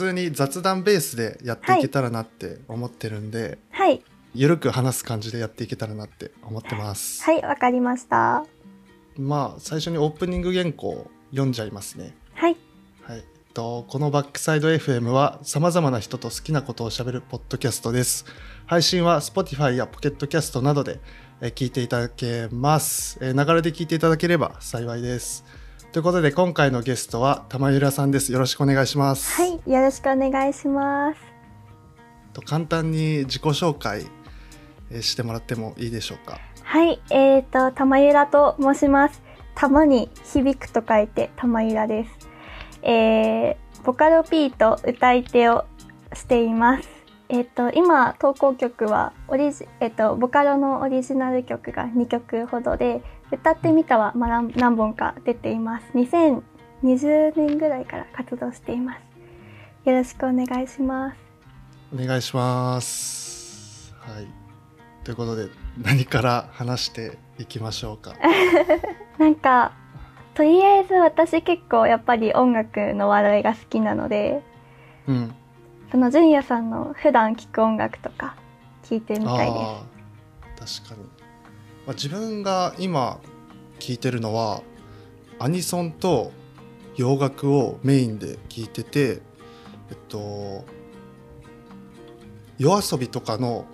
通に雑談ベースでやっていけたらなって思ってるんで、はい。ゆるく話す感じでやっていけたらなって思ってます。はい、わかりました。まあ、最初にオープニング原稿を読んじゃいますね。はい。はい。えっと、このバックサイド FM は様々な人と好きなことをしゃべるポッドキャストです。配信は Spotify や Pocket Cast などでえー聞いていただけます。えーながらで聞いていただければ幸いです。ということで今回のゲストは玉浦さんです。よろしくお願いします。はい、よろしくお願いします。と簡単に自己紹介えーしてもらってもいいでしょうか？はい、えーと、玉ゆらと申します。玉に響くと書いて玉ゆらです。えー、ボカロ P と歌い手をしています。えっ、と、今、投稿曲は、オリジ、えっ、と、ボカロのオリジナル曲が2曲ほどで、歌ってみたは、まあ、何何本か出ています。2020年ぐらいから活動しています。よろしくお願いします。お願いします。はい。ということで何から話していきましょうか？なんかとりあえず私結構やっぱり音楽の話題が好きなのでうん。その純也さんの普段聴く音楽とか聞いてみたいであー確かに、まあ、自分が今聴いてるのはアニソンと洋楽をメインで聴いててえっと夜遊びとかの、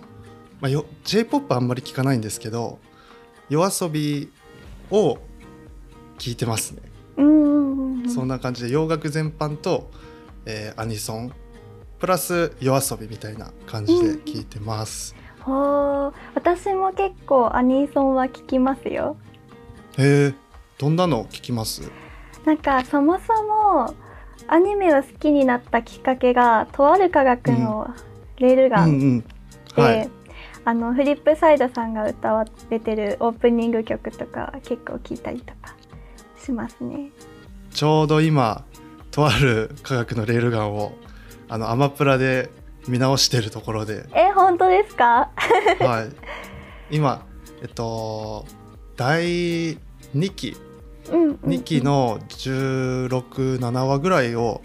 まあ、よ J−POP あんまり聞かないんですけど夜遊びを聞いてますね、そんな感じで洋楽全般と、えーアニソンプラス夜遊びみたいな感じで聞いてます、ほー私も結構アニソンは聴きますよ。へえどんなの聞きます？なんかそもそもアニメを好きになったきっかけがとある科学のレールガンうんうん。で、はい。あのフリップサイドさんが歌われてるオープニング曲とか結構聞いたりとかしますね。ちょうど今とある科学のレールガンをあのアマプラで見直してるところで、え本当ですか？はい、今えっと第2期うんうんうん。2期の167話ぐらいを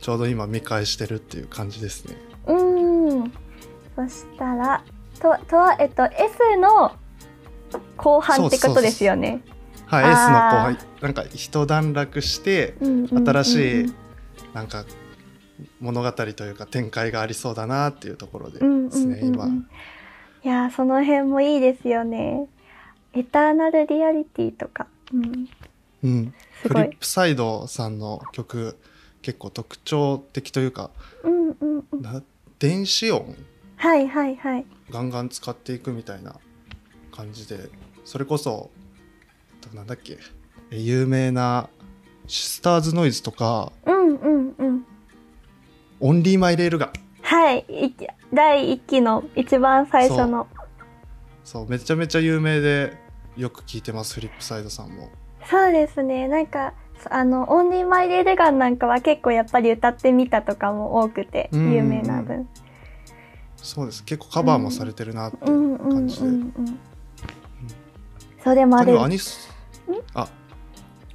ちょうど今見返してるっていう感じですね。うん。そしたらととはえっと S の後半ってことですよね。はい S の後輩なんか一段落してうんうんうんうん。新しいなんか物語というか展開がありそうだなっていうところですね、今。いやーその辺もいいですよね。エターナルリアリティとか、うん、うん、フリップサイドさんの曲結構特徴的というかうんうんうん。な電子音？はいはいはい。ガンガン使っていくみたいな感じで。それこそなんだっけ？え有名なシスターズノイズとか。うんうんうん。オンリーマイレールガンはい、い第一期の一番最初の。そう。めちゃめちゃ有名でよく聞いてますフリップサイドさんも。そうですね。なんか、あの、オンリーマイレールガンなんかは結構やっぱり歌ってみたとかも多くて、うん有名な分。そうです。結構カバーもされてるなっていう感じで、うん。そうでもあれ。アニスあ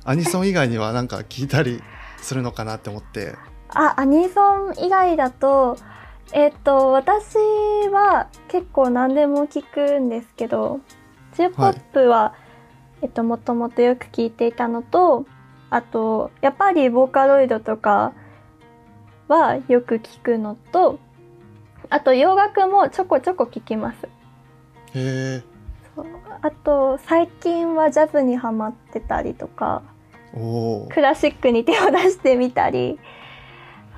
アニソン以外にはなんか聞いたりするのかなって思ってあ、アニソン以外だと、えっ、と、私は結構何でも聞くんですけど、J-POP は、えっと、もともとよく聞いていたのと、あと、やっぱりボーカロイドとかはよく聞くのと、あと洋楽もちょこちょこ聞きます。へあと、最近はジャズにハマってたりとか、クラシックに手を出してみたり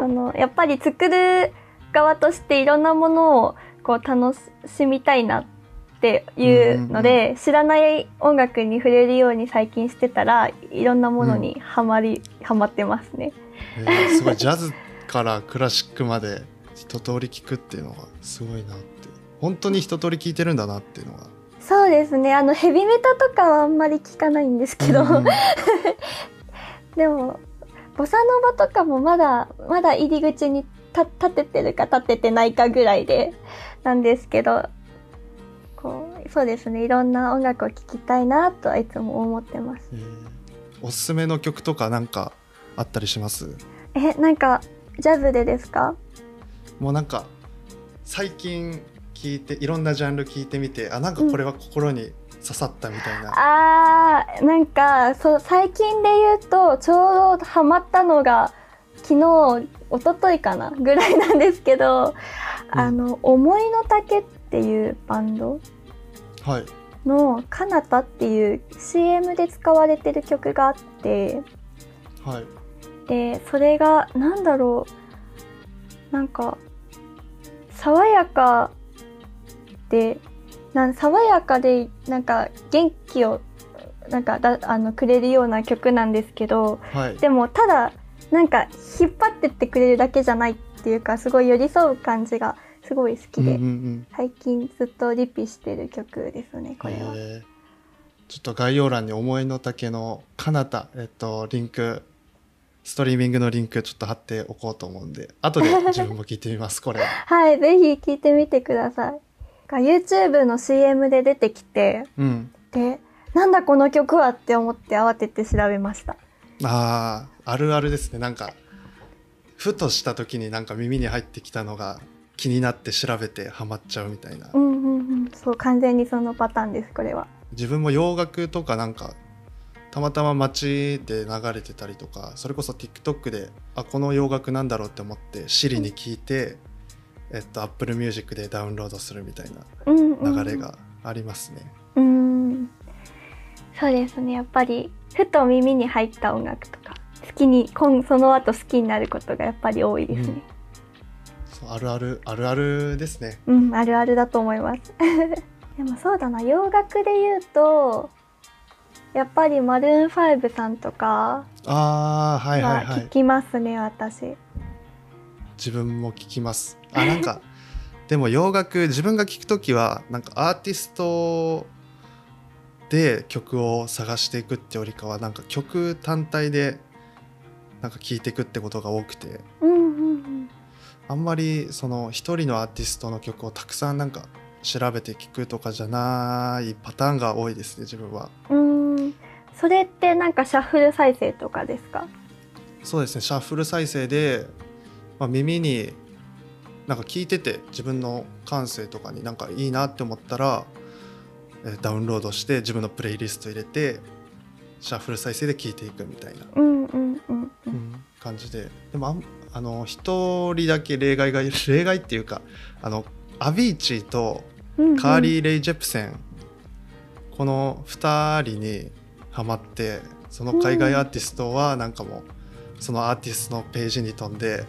あのやっぱり作る側としていろんなものをこう楽しみたいなっていうので、知らない音楽に触れるように最近してたらいろんなものにハマり、ハマってますね。えーすごいジャズからクラシックまで一通り聞くっていうのがすごいなって。本当に一通り聞いてるんだなっていうのが。そうですね。あのヘビメタとかはあんまり聞かないんですけど、うんうん。でもボサノバとかもまだまだ入り口にた立ててるか立ててないかぐらいでなんですけどこうそうですね。いろんな音楽を聴きたいなとはいつも思ってます。えーおすすめの曲とかなんかあったりします？えなんかジャズでですか？もうなんか最近聞いていろんなジャンル聞いてみてあなんかこれは心に刺さったみたいな、あーなんかそう最近で言うとちょうどハマったのが昨日一昨日かなぐらいなんですけど、うん。あの「思いの丈」っていうバンドはい。の「かなた」っていう CM で使われてる曲があってはい。でそれがなんだろうなんか爽やかでなん爽やかでなんか元気をなんかだあのくれるような曲なんですけどはいでもただなんか引っ張ってってくれるだけじゃないっていうかすごい寄り添う感じがすごい好きで、うんうんうん最近ずっとリピしてる曲ですねこれは。ちょっと概要欄に思いの丈のかなた、えっと、リンクストリーミングのリンクちょっと貼っておこうと思うんで後で自分も聞いてみますこれは はいぜひ聴いてみてください。が YouTube の CM で出てきてうん。でなんだこの曲はって思って慌てて調べました。あーあるあるですね。なんかふとした時になんか耳に入ってきたのが気になって調べてハマっちゃうみたいな。うんうんうん。そう完全にそのパターンですこれは。自分も洋楽とかなんかたまたま街で流れてたりとかそれこそ TikTok であこの洋楽なんだろうって思って Siri に聞いて、えっと Apple Music でダウンロードするみたいうんうんな流れがありますね、うん。そうですね。やっぱりふと耳に入った音楽とか好きに今その後好きになることがやっぱり多いですね。そうあるあるあるあるですね。うん、あるあるだと思います。でもそうだな。洋楽で言うとやっぱりマルーン5さんとかああはいはい聞い。きますね、私自分も聞きます。あなんかでも洋楽自分が聞くときはなんかアーティストで曲を探していくってよりかはなんか曲単体でなんか聴いていくってことが多くて。うんうんあんまりその一人のアーティストの曲をたくさんなんか調べて聴くとかじゃないパターンが多いですね自分は。うん。それってなんかシャッフル再生とかですか？そうですねシャッフル再生で、まあ、耳になんか聞いてて自分の感性とかになんかいいなって思ったら、えーダウンロードして自分のプレイリスト入れてシャッフル再生で聞いていくみたいな、うんうんうんううんん感じで。でもあんあの一人だけ例外がいる 例外っていうかあのアビーチーとうんカーリー・レイ・ジェプセン、この2人にハマってその海外アーティストはなんかもうそのアーティストのページに飛んで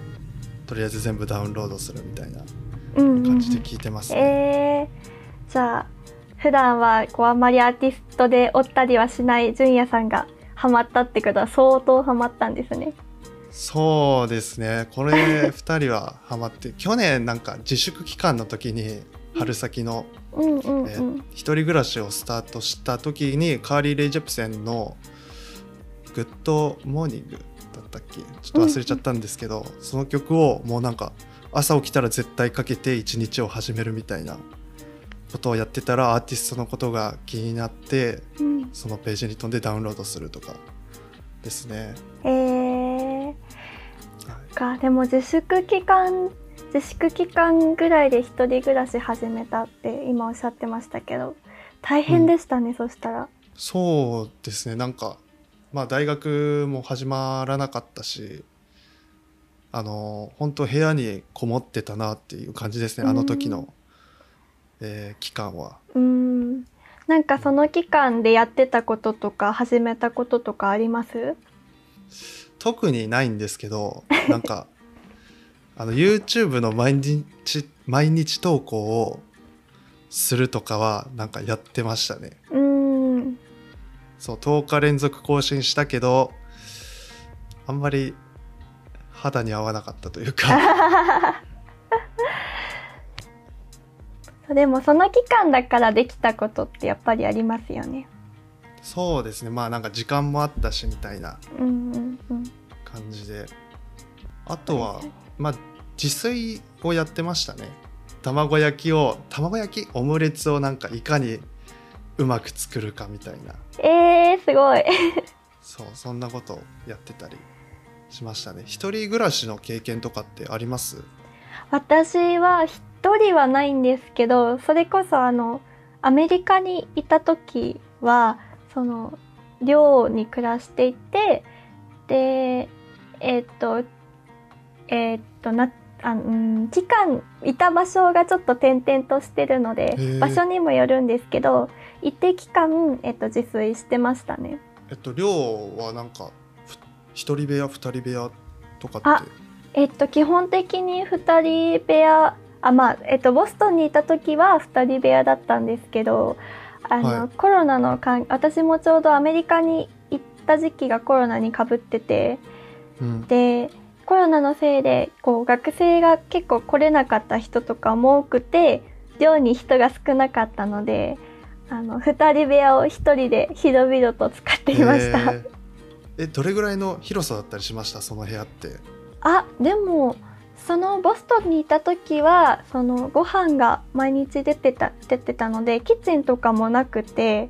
とりあえず全部ダウンロードするみたいなうんうんうん感じで聞いてますね。えー、じゃあ普段はこうあんまりアーティストで追ったりはしない純也さんがハマったってことは相当ハマったんですね。そうですねこれ2人はハマって去年なんか自粛期間の時に春先の、うんうんえうんー一人暮らしをスタートした時にカーリー・レイ・ジェプセンの「グッドモーニング」だったっけ？ちょっと忘れちゃったんですけど、その曲をもうなんか朝起きたら絶対かけて一日を始めるみたいなことをやってたらアーティストのことが気になってうん。そのページに飛んでダウンロードするとかですね。えー、はい。かでも自粛期間自粛期間ぐらいで一人暮らし始めたって今おっしゃってましたけど大変でしたね、そしたら。そうですね。なんかまあ大学も始まらなかったしあの本当部屋にこもってたなっていう感じですねあの時の、えー期間は。うんなんかその期間でやってたこととか始めたこととかあります？特にないんですけどなんか あの YouTube の毎日毎日投稿をするとかはなんかやってましたね。うんそう10日連続更新したけどあんまり肌に合わなかったというか。でもその期間だからできたことってやっぱりありますよね。そうですね。まあなんか時間もあったしみたいな。感じで。あとはまあ自炊をやってましたね。卵焼きを卵焼きオムレツをなんかいかにうまく作るかみたいなえー、すごい。そうそんなことをやってたりしましたね。一人暮らしの経験とかってあります？私は一人はないんですけどそれこそあのアメリカにいた時はその寮に暮らしていてでえっ、とえっ、となあうん期間いた場所がちょっと転々としてるので場所にもよるんですけど一定期間、えっと自炊してましたね。えっと寮はなんかふ一人部屋二人部屋とかあって？えっと基本的に2人部屋あまあえっとボストンにいた時は2人部屋だったんですけどあの、はい。コロナの関私もちょうどアメリカに行った時期がコロナにかぶっててうん。でコロナのせいでこう学生が結構来れなかった人とかも多くて寮に人が少なかったのであの2人部屋を1人で広々と使っていました。へー。えどれぐらいの広さだったりしました？その部屋って。あでもそのボストンにいた時はそのご飯が毎日出てた出てたのでキッチンとかもなくて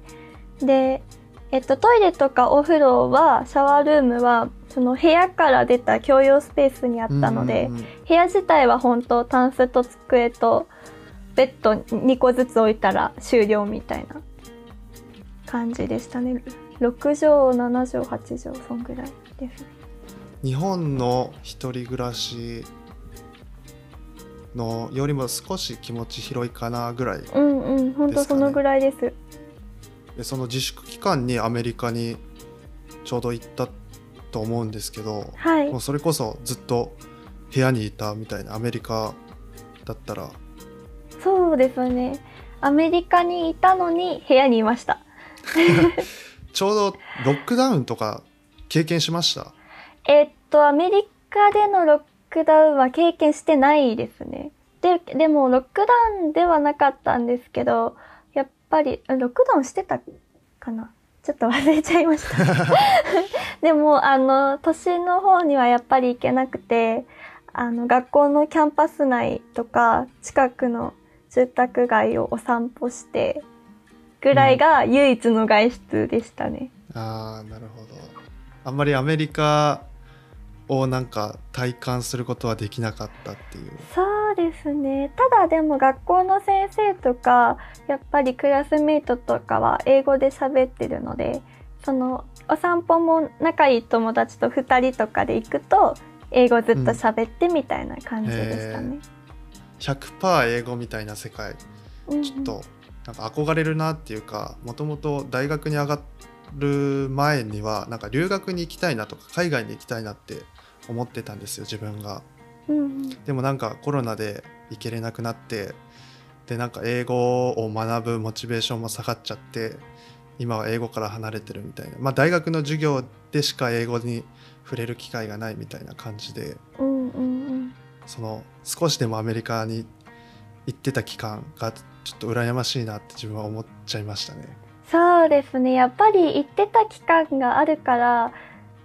で、えっと、トイレとかお風呂はシャワールームはその部屋から出た共用スペースにあったので、部屋自体は本当タンスと机とベッド2個ずつ置いたら終了みたいな感じでしたね。6畳7畳8畳そんぐらいです。ね日本の一人暮らしのよりも少し気持ち広いかなぐらいうんうん本当そのぐらいです。でその自粛期間にアメリカにちょうど行ったと思うんですけどはい。もうそれこそずっと部屋にいたみたいなアメリカだったらそうですね。アメリカにいたのに部屋にいました。ちょうどロックダウンとか経験しました？えっと、アメリカでのロックダウンは経験してないですね。で、でもロックダウンではなかったんですけど、やっぱり、あロックダウンしてたかな？ちょっと忘れちゃいました。でも、あの、都心の方にはやっぱり行けなくて、あの、学校のキャンパス内とか、近くの住宅街をお散歩して、ぐらいが唯一の外出でしたね。あーなるほどあんまりアメリカをなんか体感することはできなかったっていうそうですね。ただでも学校の先生とか、やっぱりクラスメイトとかは英語で喋ってるので、そのお散歩も仲いい友達と2人とかで行くと、英語ずっと喋ってみたいな感じでしたね。100%英語みたいな世界。うんちょっとなんか憧れるなっていうかもともと大学に上がる前にはなんか留学に行きたいなとか海外に行きたいなって思ってたんですよ自分が。でもなんかコロナで行けれなくなってでなんか英語を学ぶモチベーションも下がっちゃって今は英語から離れてるみたいな。まあ大学の授業でしか英語に触れる機会がないみたいな感じで。うんその少しでもアメリカに行ってた期間がちょっと羨ましいなって自分は思っちゃいましたね。そうですね。やっぱり行ってた期間があるから、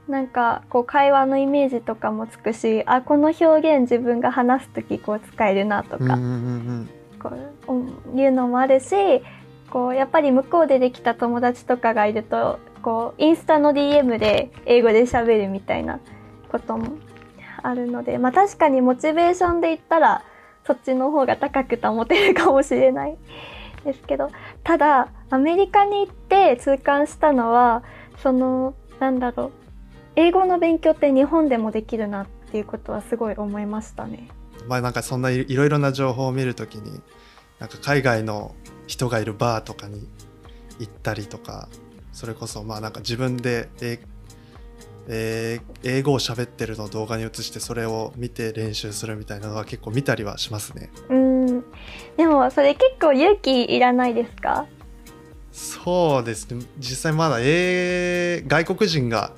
なんかこう会話のイメージとかもつくし、あ、この表現自分が話すときこう使えるなとか、うんこううんいうのもあるしこうやっぱり向こうでできた友達とかがいるとこうインスタの DM で英語で喋るみたいなこともあるのでまあ確かにモチベーションで言ったらそっちの方が高く保てるかもしれない ですけどただアメリカに行って痛感したのはそのなんだろう英語の勉強って日本でもできるなっていうことはすごい思いましたね。まあなんかそんないろいろな情報を見るときになんか海外の人がいるバーとかに行ったりとかそれこそまあなんか自分で英えー英語を喋ってるのを動画に映してそれを見て練習するみたいなのは結構見たりはしますね。うん。でもそれ結構勇気いらないですか？そうですね実際まだ英外国人が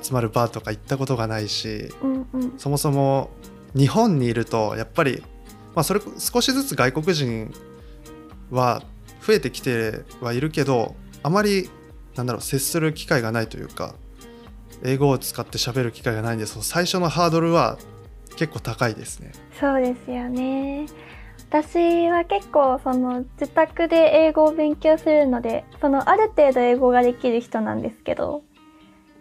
集まるバーとか行ったことがないしうんうん。そもそも日本にいるとやっぱり、まあ、それ少しずつ外国人は増えてきてはいるけどあまりなんだろう接する機会がないというか英語を使って喋る機会がないんでその最初のハードルは結構高いですね。そうですよね。私は結構その自宅で英語を勉強するので、そのある程度英語ができる人なんですけど、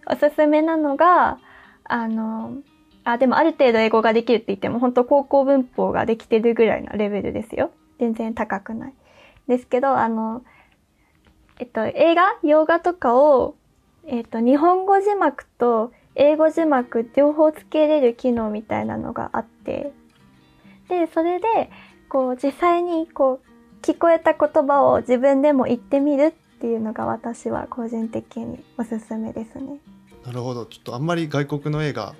おすすめなのが、あの、あ、でもある程度英語ができるって言っても、本当高校文法ができてるぐらいのレベルですよ。全然高くない。ですけど、あの、えっと、映画？洋画とかを、えっと、日本語字幕と英語字幕両方つけれる機能みたいなのがあって、で、それで、こう、実際に、こう、聞こえた言葉を自分でも言ってみるっていうのが私は個人的におすすめですね。なるほどちょっとあんまり外国の映画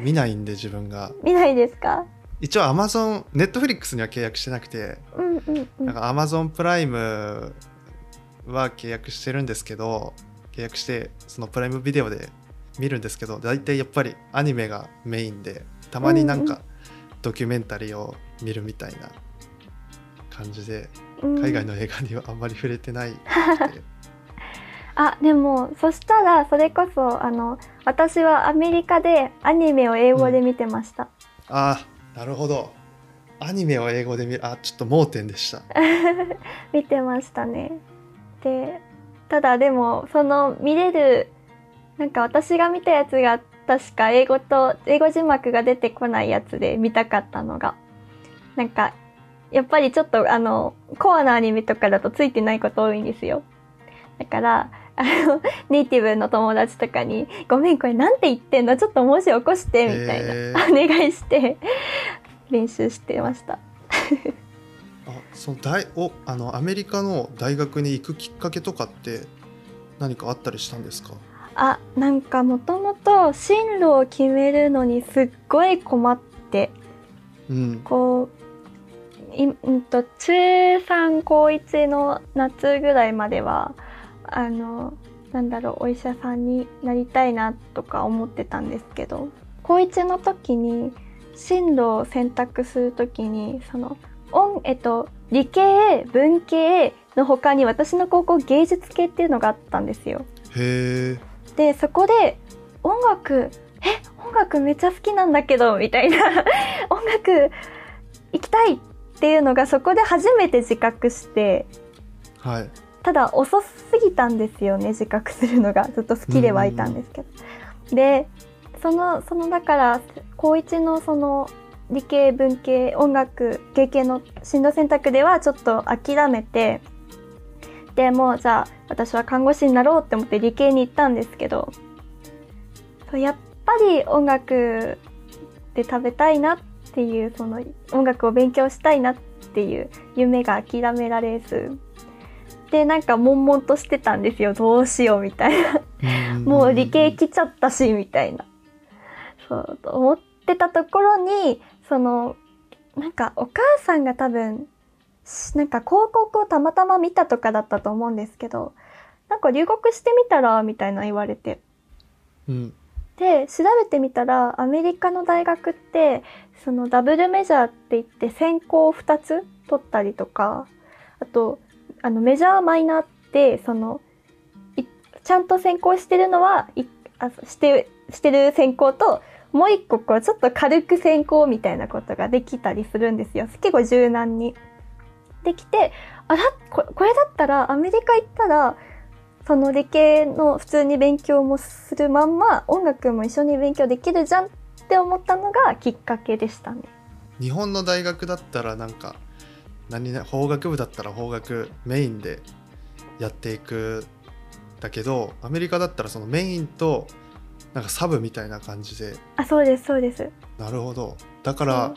見ないんで自分が見ないですか？一応アマゾンネットフリックスには契約してなくてうんうんうん。なんかアマゾンプライムは契約してるんですけど契約してそのプライムビデオで見るんですけど大体やっぱりアニメがメインでたまになんうんうかドキュメンタリーを見るみたいな感じでうん。海外の映画にはあんまり触れてない あ、でも、そしたら、それこそ、あの、私はアメリカでアニメを英語で見てました。ああなるほど。アニメを英語で見るあちょっと盲点でした。見てましたね。で、ただでも、その見れる、なんか私が見たやつが確か英語と、英語字幕が出てこないやつで見たかったのが、なんか、やっぱりちょっとあの、コアなアニメとかだとついてないこと多いんですよ。だから、あの、ネイティブの友達とかに、ごめん、これなんて言ってんの？ちょっと文字起こして、みたいな。へお願いして、練習してました。あその大おあのアメリカの大学に行くきっかけとかって何かあったりしたんですか？あ、なんかもともと進路を決めるのにすっごい困って、うん。こう、いうんと、中3高1の夏ぐらいまでは、あの、なんだろう、お医者さんになりたいなとか思ってたんですけど、高1の時に進路を選択する時に、その、音、えっと、理系、文系の他に私の高校芸術系っていうのがあったんですよ。へえでそこで音楽え音楽めっちゃ好きなんだけどみたいな。音楽行きたいっていうのがそこで初めて自覚して。はい。ただ遅すぎたんですよね自覚するのが。ずっと好きではいたんですけど。でそのそのだから高一のその理系文系音楽芸系の進路選択ではちょっと諦めてでもうじゃあ私は看護師になろうって思って理系に行ったんですけどやっぱり音楽で食べたいなっていうその音楽を勉強したいなっていう夢が諦められずでなんか悶々としてたんですよ。どうしようみたいな。もう理系来ちゃったしみたいな。そうと思ってたところにそのなんかお母さんが多分しなんか広告をたまたま見たとかだったと思うんですけどなんか留学してみたらみたいな言われて。うん。で調べてみたらアメリカの大学ってそのダブルメジャーって言って専攻を2つ取ったりとかあとあのメジャーマイナーってそのいちゃんと専攻してるのはいあしてしてる専攻ともう一個こうちょっと軽く専攻みたいなことができたりするんですよ結構柔軟に。できてあらこれだったらアメリカ行ったらその理系の普通に勉強もするまんま音楽も一緒に勉強できるじゃんって思ったのがきっかけでしたね。日本の大学だったらなんか何法学部だったら法学メインでやっていくだけどアメリカだったらそのメインとなんかサブみたいな感じで。あそうですそうです。なるほど。だから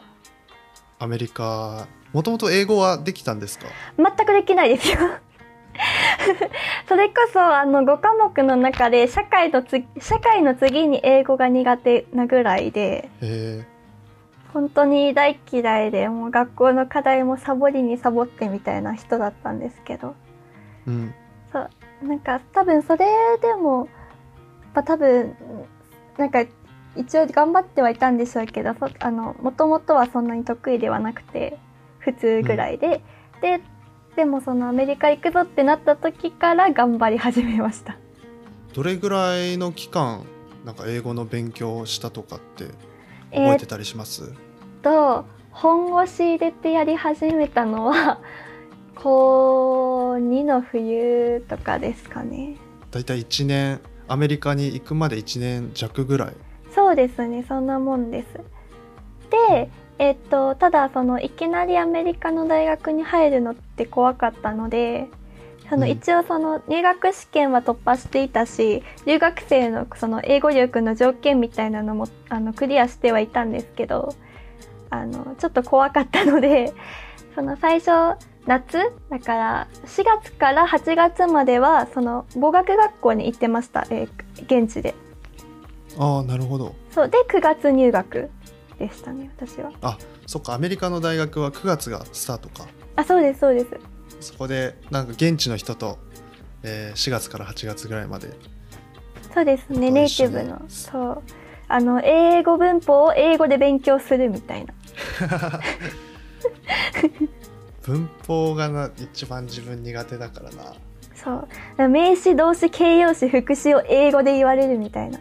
アメリカもともと英語はできたんですか？全くできないですよ。それこそあの5科目の中で社会のつ社会の次に英語が苦手なぐらいで本当に大嫌いでもう学校の課題もサボりにサボってみたいな人だったんですけど。うん。そうなんか多分それでもまあ多分なんか一応頑張ってはいたんでしょうけどそあのもともとはそんなに得意ではなくて普通ぐらいで、ででもそのアメリカ行くぞってなった時から頑張り始めました。どれぐらいの期間なんか英語の勉強をしたとかってえー覚えてたりします、と本腰入れてやり始めたのは高2の冬とかですかね。だいたい1年アメリカに行くまで1年弱ぐらい。そうですねそんなもんです。でえっとただそのいきなりアメリカの大学に入るのって怖かったのでそのうん。一応その入学試験は突破していたし、留学生のその英語力の条件みたいなのもあのクリアしてはいたんですけどあのちょっと怖かったのでその最初夏？だから4月から8月まではその語学学校に行ってました、えー現地で。ああなるほど。そうで9月入学でしたね私は。あそっかアメリカの大学は9月がスタートか。あそうですそうです。そこでなんか現地の人と、えー4月から8月ぐらいまで。そうですねネイティブの。そう。あの英語文法を英語で勉強するみたいな 文法がな一番自分苦手だからな。そう。名詞動詞形容詞副詞を英語で言われるみたいな。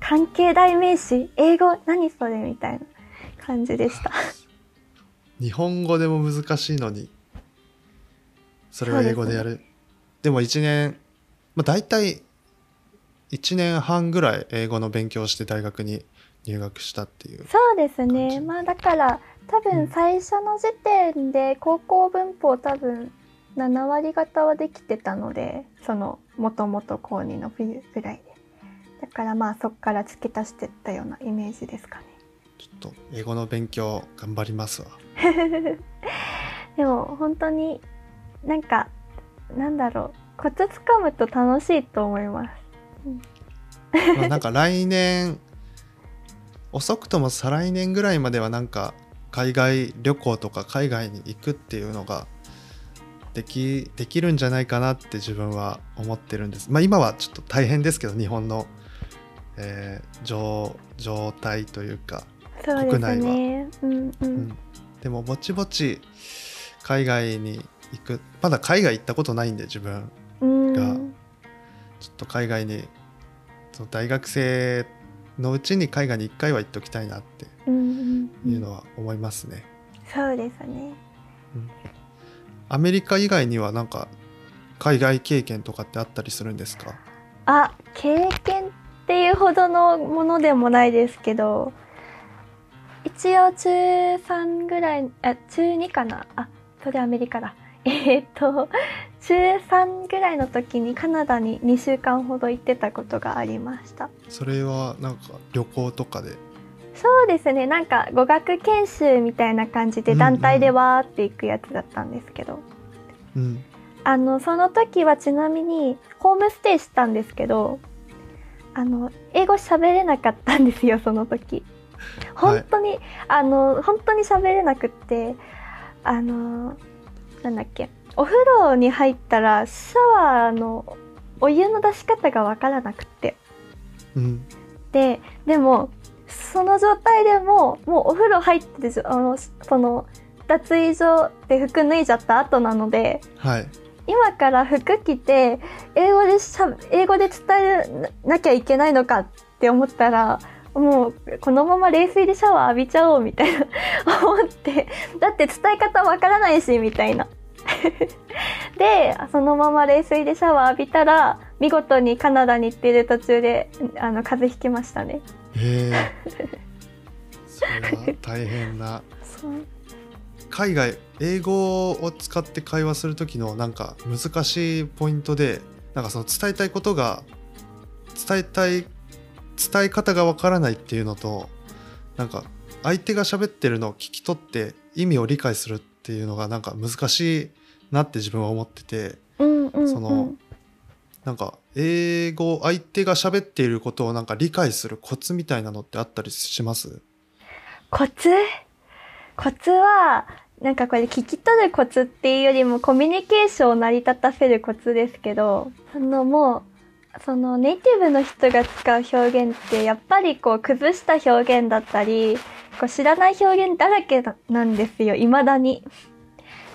関係代名詞英語何それみたいな感じでした。日本語でも難しいのに。それを英語でやる。でも1年まあ大体1年半ぐらい英語の勉強をして大学に入学したっていうそうですね。まあだから多うん。分最初の時点で高校文法多分7割方はできてたのでそのもともと高2の冬ぐらいで。だからまあそっから付け足してったようなイメージですかね。ちょっと英語の勉強頑張りますわ。でも本当になんかなんだろう。コツつかむと楽しいと思います。まあなんか来年遅くとも再来年ぐらいまではなんか海外旅行とか海外に行くっていうのができできるんじゃないかなって自分は思ってるんです。まあ今はちょっと大変ですけど日本の、えー状状態というか、そうです国内ねうんううん。ん、でもぼちぼち海外に行くまだ海外行ったことないんで自分うん。がちょっと海外にその大学生のうちに海外に1回は行っておきたいなってうんうん。うんいうのは思いますね。そうですね。アメリカ以外にはなんか海外経験とかってあったりするんですか？あ経験っていうほどのものでもないですけど一応中3ぐらいあ中2かな？あそれアメリカだ。えーっと中3ぐらいの時にカナダに2週間ほど行ってたことがありました。それはなんか旅行とかで？そうですね。なんか語学研修みたいな感じでうんうん。団体でわーって行くやつだったんですけど、うん。あのその時はちなみにホームステイしたんですけどあの英語喋れなかったんですよその時。はい本当に、あの本当に喋れなくってあのなんだっけお風呂に入ったらシャワーのお湯の出し方がわからなくって。うん。ででもその状態でももうお風呂入ってあのその脱衣所で服脱いじゃった後なのではい。今から服着て英語でしゃ英語で伝えなきゃいけないのかって思ったらもうこのまま冷水でシャワー浴びちゃおうみたいな思って。だって伝え方わからないしみたいな でそのまま冷水でシャワー浴びたら見事にカナダに行ってる途中であの風邪ひきましたね。へえ。それは大変な。海外英語を使って会話する時のなんか難しいポイントでなんかその伝えたいことが伝えたい伝え方がわからないっていうのとなんか相手が喋ってるのを聞き取って意味を理解するっていうのがなんか難しいなって自分は思っててうんうん、うん、そのなんか英語相手が喋っていることをなんか理解するコツみたいなのってあったりします？コツ？コツはなんかこれ聞き取るコツっていうよりもコミュニケーションを成り立たせるコツですけどそのもうそのネイティブの人が使う表現ってやっぱりこう崩した表現だったりこう知らない表現だらけなんですよ未だに。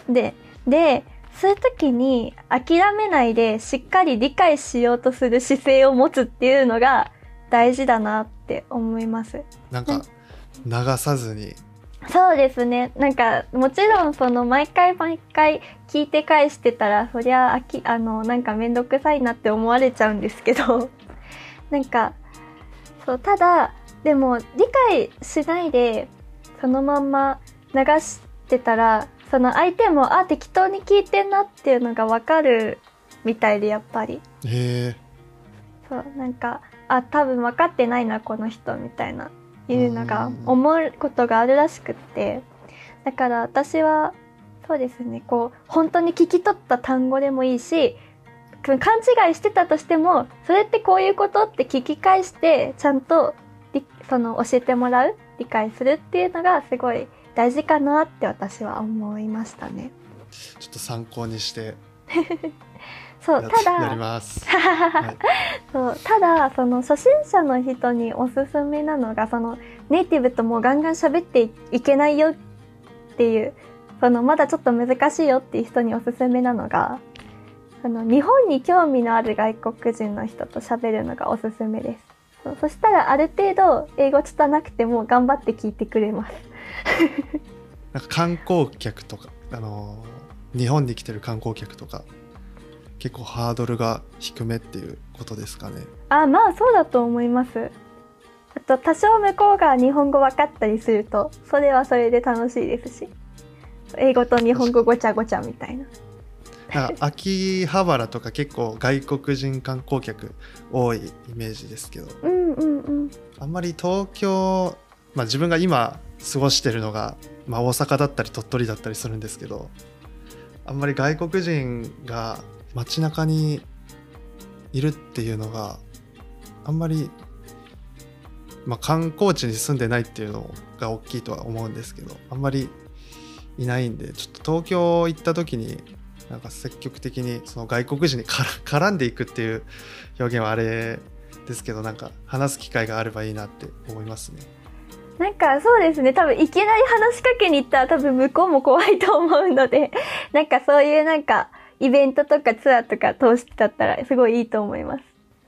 ででそういう時に諦めないでしっかり理解しようとする姿勢を持つっていうのが大事だなって思います。なんか流さずにそうですね。なんか、もちろん、その、毎回毎回聞いて返してたら、そりゃ、あき、あの、なんかめんどくさいなって思われちゃうんですけど、なんか、そう、ただ、でも理解しないでそのまんま流してたらその相手もあ適当に聞いてんなっていうのが分かるみたいでやっぱり。へえそうなんかあ多分分かってないなこの人みたいないうのがうん。思うことがあるらしくって。だから私はそうですねこう本当に聞き取った単語でもいいし勘違いしてたとしてもそれってこういうことって聞き返してちゃんとりその教えてもらう理解するっていうのがすごい大事かなって私は思いましたね。ちょっと参考にして そうやただやります、はい、そうただその初心者の人におすすめなのがそのネイティブともうガンガン喋っていけないよっていうそのまだちょっと難しいよっていう人におすすめなのがあの日本に興味のある外国人の人と喋るのがおすすめですそうそしたらある程度英語拙くても頑張って聞いてくれます。なんか観光客とかあのー日本に来てる観光客とか結構ハードルが低めっていうことですかね。あまあそうだと思います。あと多少向こうが日本語分かったりするとそれはそれで楽しいですし英語と日本語ごちゃごちゃみたいななんか秋葉原とか結構外国人観光客多いイメージですけど。うんうんうん。あんまり東京、まあ、自分が今過ごしてるのが、まあ、大阪だったり鳥取だったりするんですけどあんまり外国人が街中にいるっていうのがあんまり、まあ、観光地に住んでないっていうのが大きいとは思うんですけどあんまりいないんでちょっと東京行った時になんか積極的にその外国人に絡 絡んでいくっていう表現はあれですけどなんか話す機会があればいいなって思いますね。なんかそうですね。多分いきなり話しかけに行ったら多分向こうも怖いと思うので なんかそういうなんかイベントとかツアーとか通してだったらすごいいいと思います。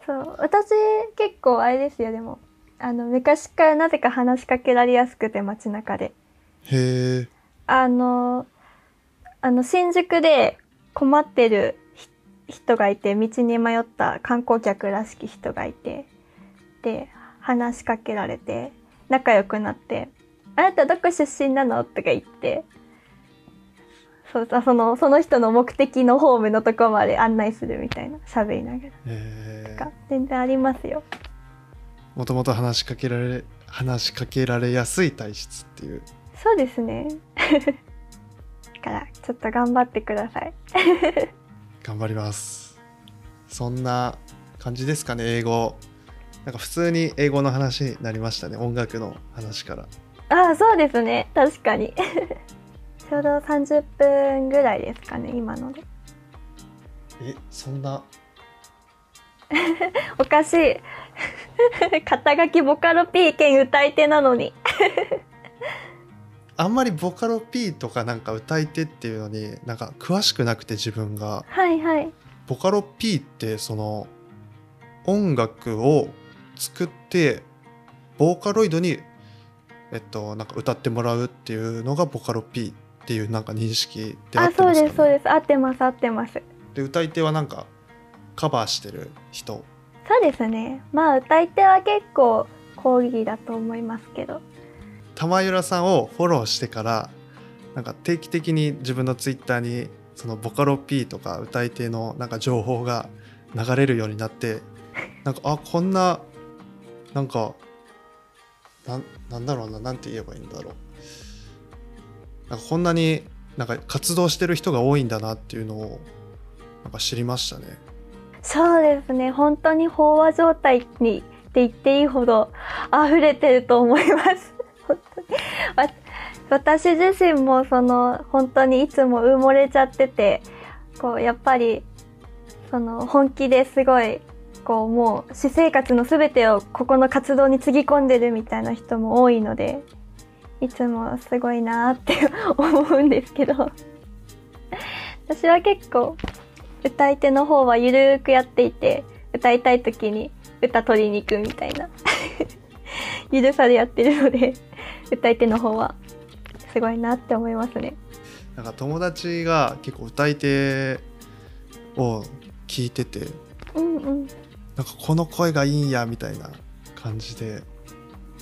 そう。私結構あれですよ。でもあの昔からなぜか話しかけられやすくて街中で。へえあのあの新宿で困ってるひ人がいて道に迷った観光客らしき人がいてで話しかけられて仲良くなって「あなたどこ出身なの?」とか言ってそうさそのその人の目的のホームのとこまで案内するみたいな喋りながらへとか全然ありますよ。もともと話しかけられ話しかけられやすい体質っていうそうですねだからちょっと頑張ってください。頑張ります。そんな感じですかね英語。なんか普通に英語の話になりましたね音楽の話から。ああそうですね。確かに。ちょうど30分ぐらいですかね今ので。えそんな？おかしい。肩書きボカロ P 兼歌い手なのにあんまりボカロ P とかなんか歌い手っていうのになんか詳しくなくて自分が。はいはい。ボカロ P ってその音楽を作ってボーカロイドにえっとなんか歌ってもらうっていうのがボカロ P っていうなんか認識で合あそうってますか、ね、ですそうです。合ってます合ってます。で歌い手はなんかカバーしてる人。そうですね。まあ歌い手は結構講義だと思いますけど玉浦さんをフォローしてからなんか定期的に自分のツイッターにそのボカロ P とか歌い手のなんか情報が流れるようになってなんかあこんななんかななんだろうななんて言えばいいんだろう。なんかこんなになんか活動してる人が多いんだなっていうのをなんか知りましたね。そうですね。本当に飽和状態にって言っていいほど溢れてると思います。当に私自身もその本当にいつも埋もれちゃっててこうやっぱりその本気ですごいこうもう私生活の全てをここの活動につぎ込んでるみたいな人も多いのでいつもすごいなーって思うんですけど。私は結構歌い手の方はゆるーくやっていて歌いたい時に歌取りに行くみたいな。ゆるさでやってるので。歌い手の方はすごいなって思いますね。なんか友達が結構歌い手を聞いててうんうん。なんかこの声がいいんやみたいな感じで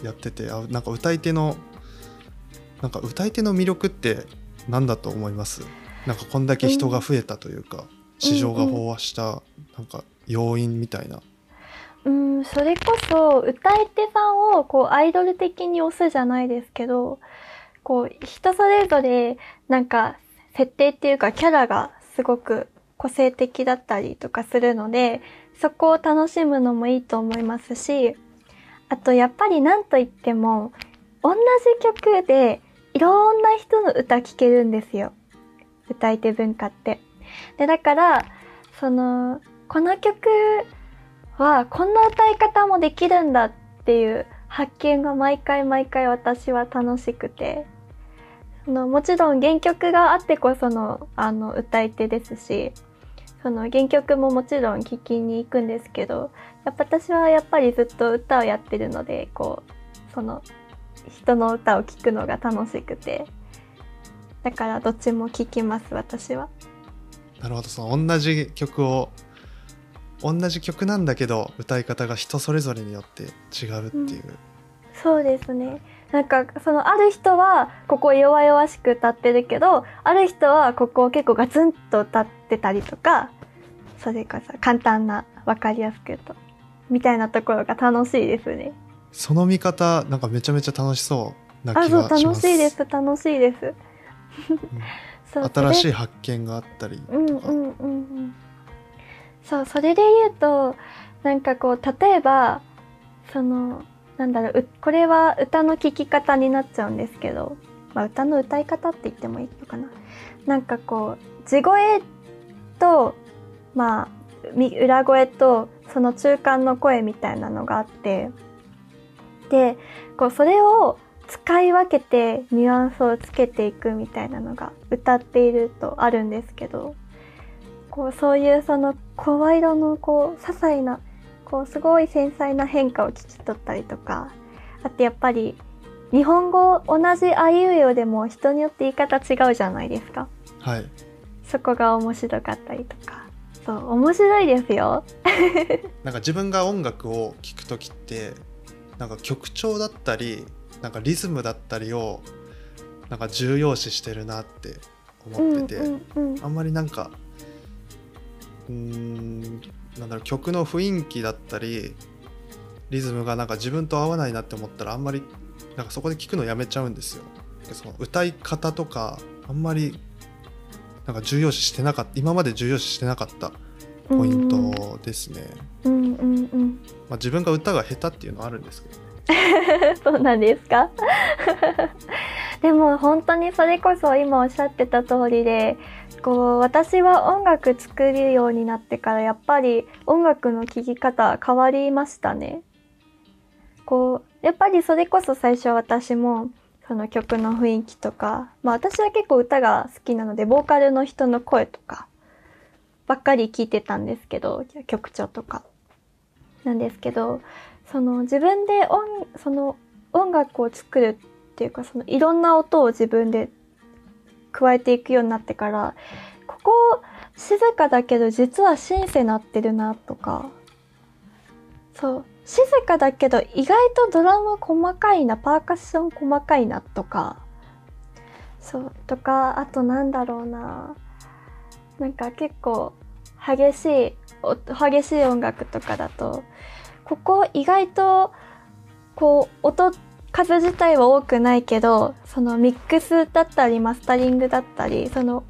やっててあなんか歌い手のなんか歌い手の魅力って何だと思います？なんかこんだけ人が増えたというか、市場が飽和したなんか要因みたいな。うん、うんそれこそ歌い手さんをこうアイドル的に推すじゃないですけど、こう人それぞれなんか設定っていうかキャラがすごく個性的だったりとかするので、そこを楽しむのもいいと思いますし、あとやっぱりなんといっても、同じ曲でいろんな人の歌聴けるんですよ。歌い手文化って。で、だから、その、この曲はこんな歌い方もできるんだっていう発見が毎回毎回私は楽しくて、そのもちろん原曲があってこそのあの歌い手ですし、その原曲ももちろん聴きに行くんですけど、やっぱ私はやっぱりずっと歌をやってるので、こう、その人の歌を聴くのが楽しくて、だからどっちも聴きます私は。なるほど。その同じ曲を同じ曲なんだけど歌い方が人それぞれによって違うっていう、そうですね。なんか、その、ある人は、ここ弱々しく歌ってるけど、ある人は、ここを結構ガツンと歌ってたりとか、それかさ、簡単な、わかりやすく言うと、みたいなところが楽しいですね。その見方なんかめちゃめちゃ楽しそうなあ、気がします楽しいです、楽しいです。そうい。新しい発見があったりうんうんうんうん。そう、それで言うと、なんかこう、例えば、その、なんだろう、これは歌の聴き方になっちゃうんですけど、まあ歌の歌い方って言ってもいいのかな。なんかこう、地声と、まあ、裏声と、その中間の声みたいなのがあって、で、こう、それを使い分けてニュアンスをつけていくみたいなのが歌っているとあるんですけど、こう、そういうその声色のこう、些細な、こう、すごい繊細な変化を聞き取ったりとか、あとやっぱり、日本語同じあいうえおでも人によって言い方違うじゃないですか。はいそこが面白かったりとか。そう、面白いですよ。なんか自分が音楽を聴く時ってなんか曲調だったりなんかリズムだったりをなんか重要視してるなって思ってて、うんうんうん。あんまりなんかうーんなんだろう曲の雰囲気だったりリズムがなんか自分と合わないなって思ったらあんまりなんかそこで聞くのやめちゃうんですよ。でその歌い方とかあんまりなんか重要視してなかった今まで重要視してなかったポイントですね。うんうんうん。まあ、自分が歌が下手っていうのはあるんですけど、そうなんですか？でも本当にそれこそ今おっしゃってた通りで、こう、私は音楽作るようになってからやっぱり音楽の聴き方変わりましたね。こう、やっぱりそれこそ最初私もその曲の雰囲気とか、まあ私は結構歌が好きなので、ボーカルの人の声とかばっかり聞いてたんですけど、曲調とか。なんですけど、その自分で音、その音楽を作るっていうか、そのいろんな音を自分で加えていくようになってから、ここ静かだけど実はシンセ鳴ってるなとか、そう、静かだけど意外とドラム細かいな、パーカッション細かいなとか、そう、とか、あとなんだろうな、なんか結構激しい、激しい音楽とかだと、ここ意外とこう音数自体は多くないけどそのミックスだったりマスタリングだったりその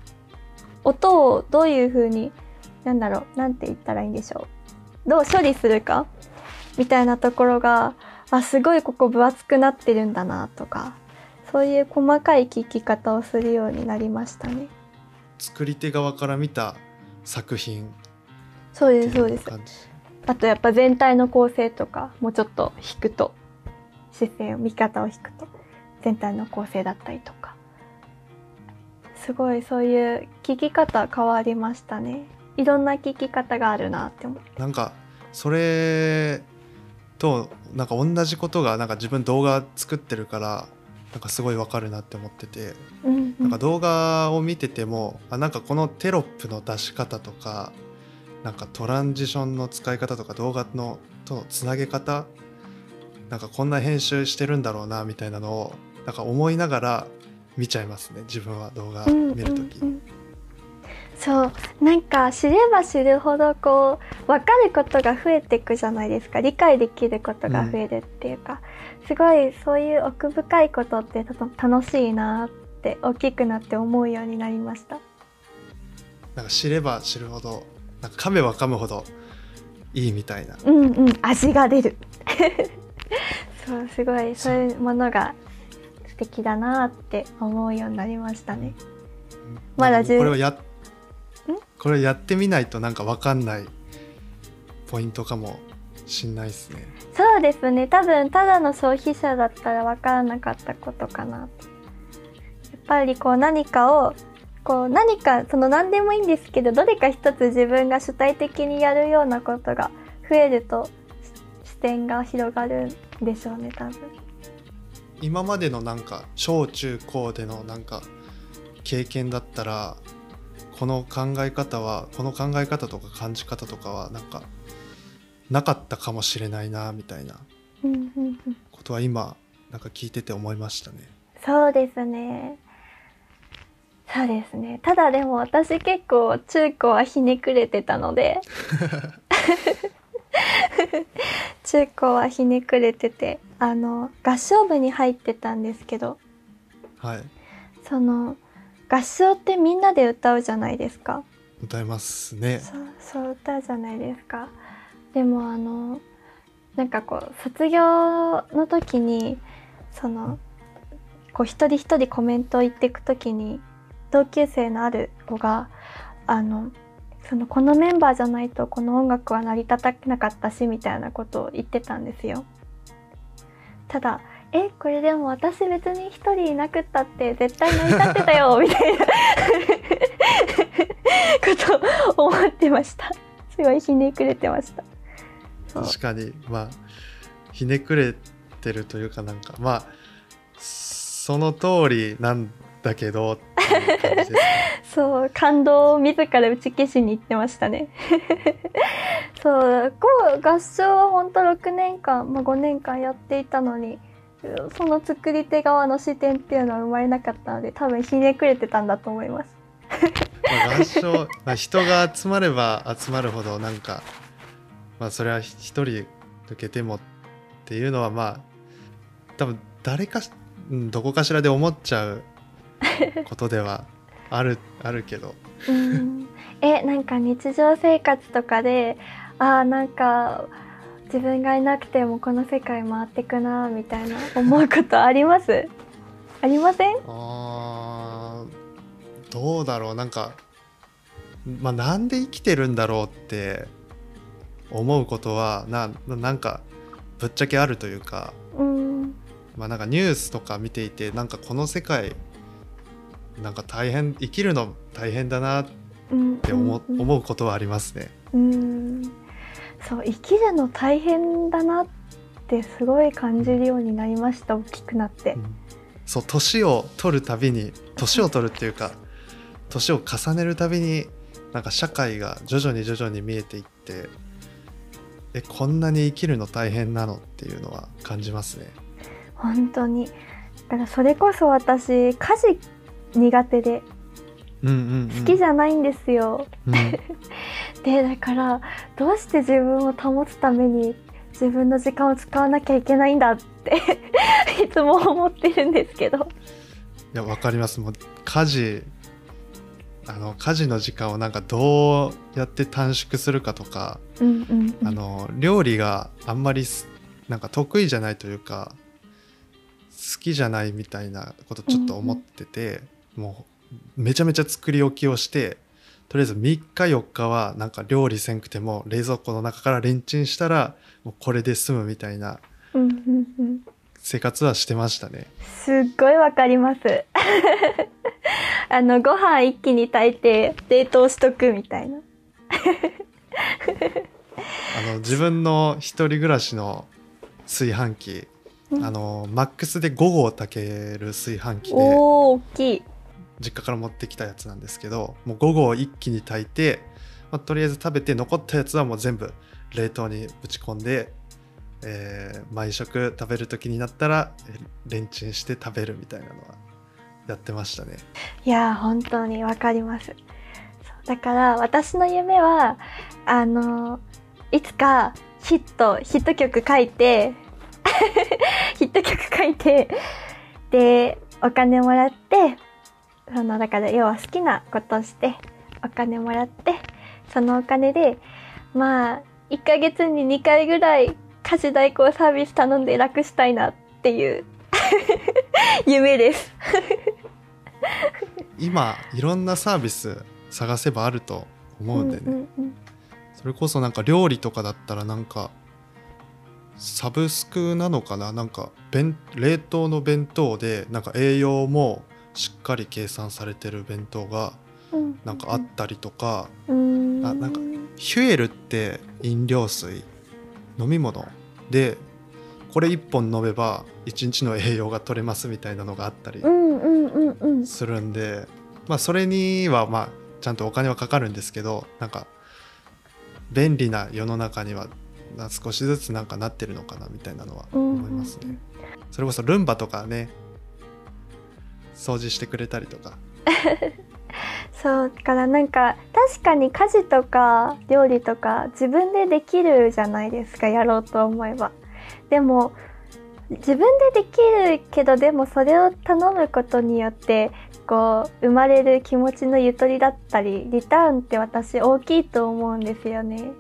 音をどういう風になんだろうなんて言ったらいいんでしょう。どう処理するかみたいなところがあすごいここ分厚くなってるんだなとかそういう細かい聞き方をするようになりましたね。作り手側から見た作品。そうですそうです。あとやっぱ全体の構成とかもうちょっと引くと視線を見方を引くと全体の構成だったりとか。すごいそういう聞き方変わりましたね。いろんな聞き方があるなって思ってなんかそれとなんか同じことがなんか自分動画作ってるからなんかすごいわかるなって思ってて。うんうん。なんか動画を見ててもあなんかこのテロップの出し方とかなんかトランジションの使い方とか動画のとのつなげ方なんかこんな編集してるんだろうなみたいなのをなんか思いながら見ちゃいますね自分は動画うん見るとき、うんうん。そうなんか知れば知るほどこう分かることが増えていくじゃないですか。理解できることが増えるっていうか、すごいそういう奥深いことって楽しいなって大きくなって思うようになりました。なんか知れば知るほどなんか噛めば噛むほどいいみたいな。うんうん味が出るそうすごいそういうものが素敵だなって思うようになりましたね。まだこれをやこれやってみないとなんか分かんないポイントかもしんないですね。そうですね。多分ただの消費者だったら分からなかったことかな。やっぱりこう何かをこう何かその何でもいいんですけどどれか一つ自分が主体的にやるようなことが増えるとし視点が広がるんでしょうね多分。今までのなんか小中高でのなんか経験だったらこの考え方はこの考え方とか感じ方とかはなんかなかったかもしれないなみたいなことは今なんか聞いてて思いましたね。そうですね。そうですね。ただでも私結構中高はひねくれてたので 中高はひねくれててあの合唱部に入ってたんですけど。はい。その合唱ってみんなで歌うじゃないですか。歌いますね。そう歌うじゃないですか。でもあのなんかこう卒業の時にそのこう一人一人コメントを言っていく時に同級生のある子があのそのこのメンバーじゃないとこの音楽は成り立たなかったしみたいなことを言ってたんですよ。ただえこれでも私別に一人いなくったって絶対成り立ってたよ みたいなことを思ってました。すごいひねくれてました。確かにまあひねくれてるというかなんかまあその通りなんだけどっ。そう感動を自ら打ち消しに行ってましたね。そうこう合唱は本当6年間、まあ、5年間やっていたのにその作り手側の視点っていうのは生まれなかったので多分ひねくれてたんだと思います。まあ合唱、まあ、人が集まれば集まるほどなんかまあそれは一人抜けてもっていうのはまあ多分誰かどこかしらで思っちゃうことではあるあるけど。うん。えなんか日常生活とかであーなんか自分がいなくてもこの世界回ってくなみたいな思うことあります？ありません？あーどうだろう。なんかまあなんで生きてるんだろうって思うことはななんかぶっちゃけあるというか。うん。まあなんかニュースとか見ていてなんかこの世界なんか大変生きるの大変だなっうんて思,、うん。思うことはありますね。うん。そう生きるの大変だなってすごい感じるようになりました大きくなって。そう年を取るたびに年を取るっていうか年を重ねるたびになんか社会が徐々に徐々に見えていってえこんなに生きるの大変なのっていうのは感じますね。本当に。だからそれこそ私家事苦手で。うんうん、うん、好きじゃないんですよ、うん。でだからどうして自分を保つために自分の時間を使わなきゃいけないんだって いつも思ってるんですけど。いやわかります。もう家事あの家事の時間をなんかどうやって短縮するかとか、うんうん、うん、あの料理があんまりすなんか得意じゃないというか好きじゃないみたいなことちょっと思ってて、もうめちゃめちゃ作り置きをしてとりあえず3日4日はなんか料理せんくても冷蔵庫の中からレンチンしたらもうこれで済むみたいな生活はしてましたね。すっごいわかります。あのご飯一気に炊いて冷凍しとくみたいな。あの自分の一人暮らしの炊飯器。うん。あのマックスで5合炊ける炊飯器で。おお大きい実家から持ってきたやつなんですけどもう5合一気に炊いて、まあとりあえず食べて残ったやつはもう全部冷凍にぶち込んでえー毎食食べる時になったらレンチンして食べるみたいなのはやってましたね。いやー本当にわかります。だから私の夢はあのいつかヒットヒット曲書いて ヒット曲書いてでお金もらってそのだから要は好きなことしてお金もらってそのお金でまあ1ヶ月に2回ぐらい家事代行サービス頼んで楽したいなっていう 夢です。今いろんなサービス探せばあると思うんでね、うんうんうんそれこそなんか料理とかだったらなんかサブスクなのかな？なんか弁冷凍の弁当でなんか栄養もしっかり計算されてる弁当がうん。なんかあったりとか、うーん。あなんかヒュエルって飲料水飲み物でこれ1本飲めば1日の栄養が取れますみたいなのがあったりするんで、まあそれにはまあちゃんとお金はかかるんですけどなんか便利な世の中にはな少しずつなんかなってるのかなみたいなのは思いますね。それこそルンバとかね掃除してくれたりとか。そうだからなんか確かに家事とか料理とか自分でできるじゃないですかやろうと思えば。でも自分でできるけどでもそれを頼むことによってこう生まれる気持ちのゆとりだったりリターンって私大きいと思うんですよね。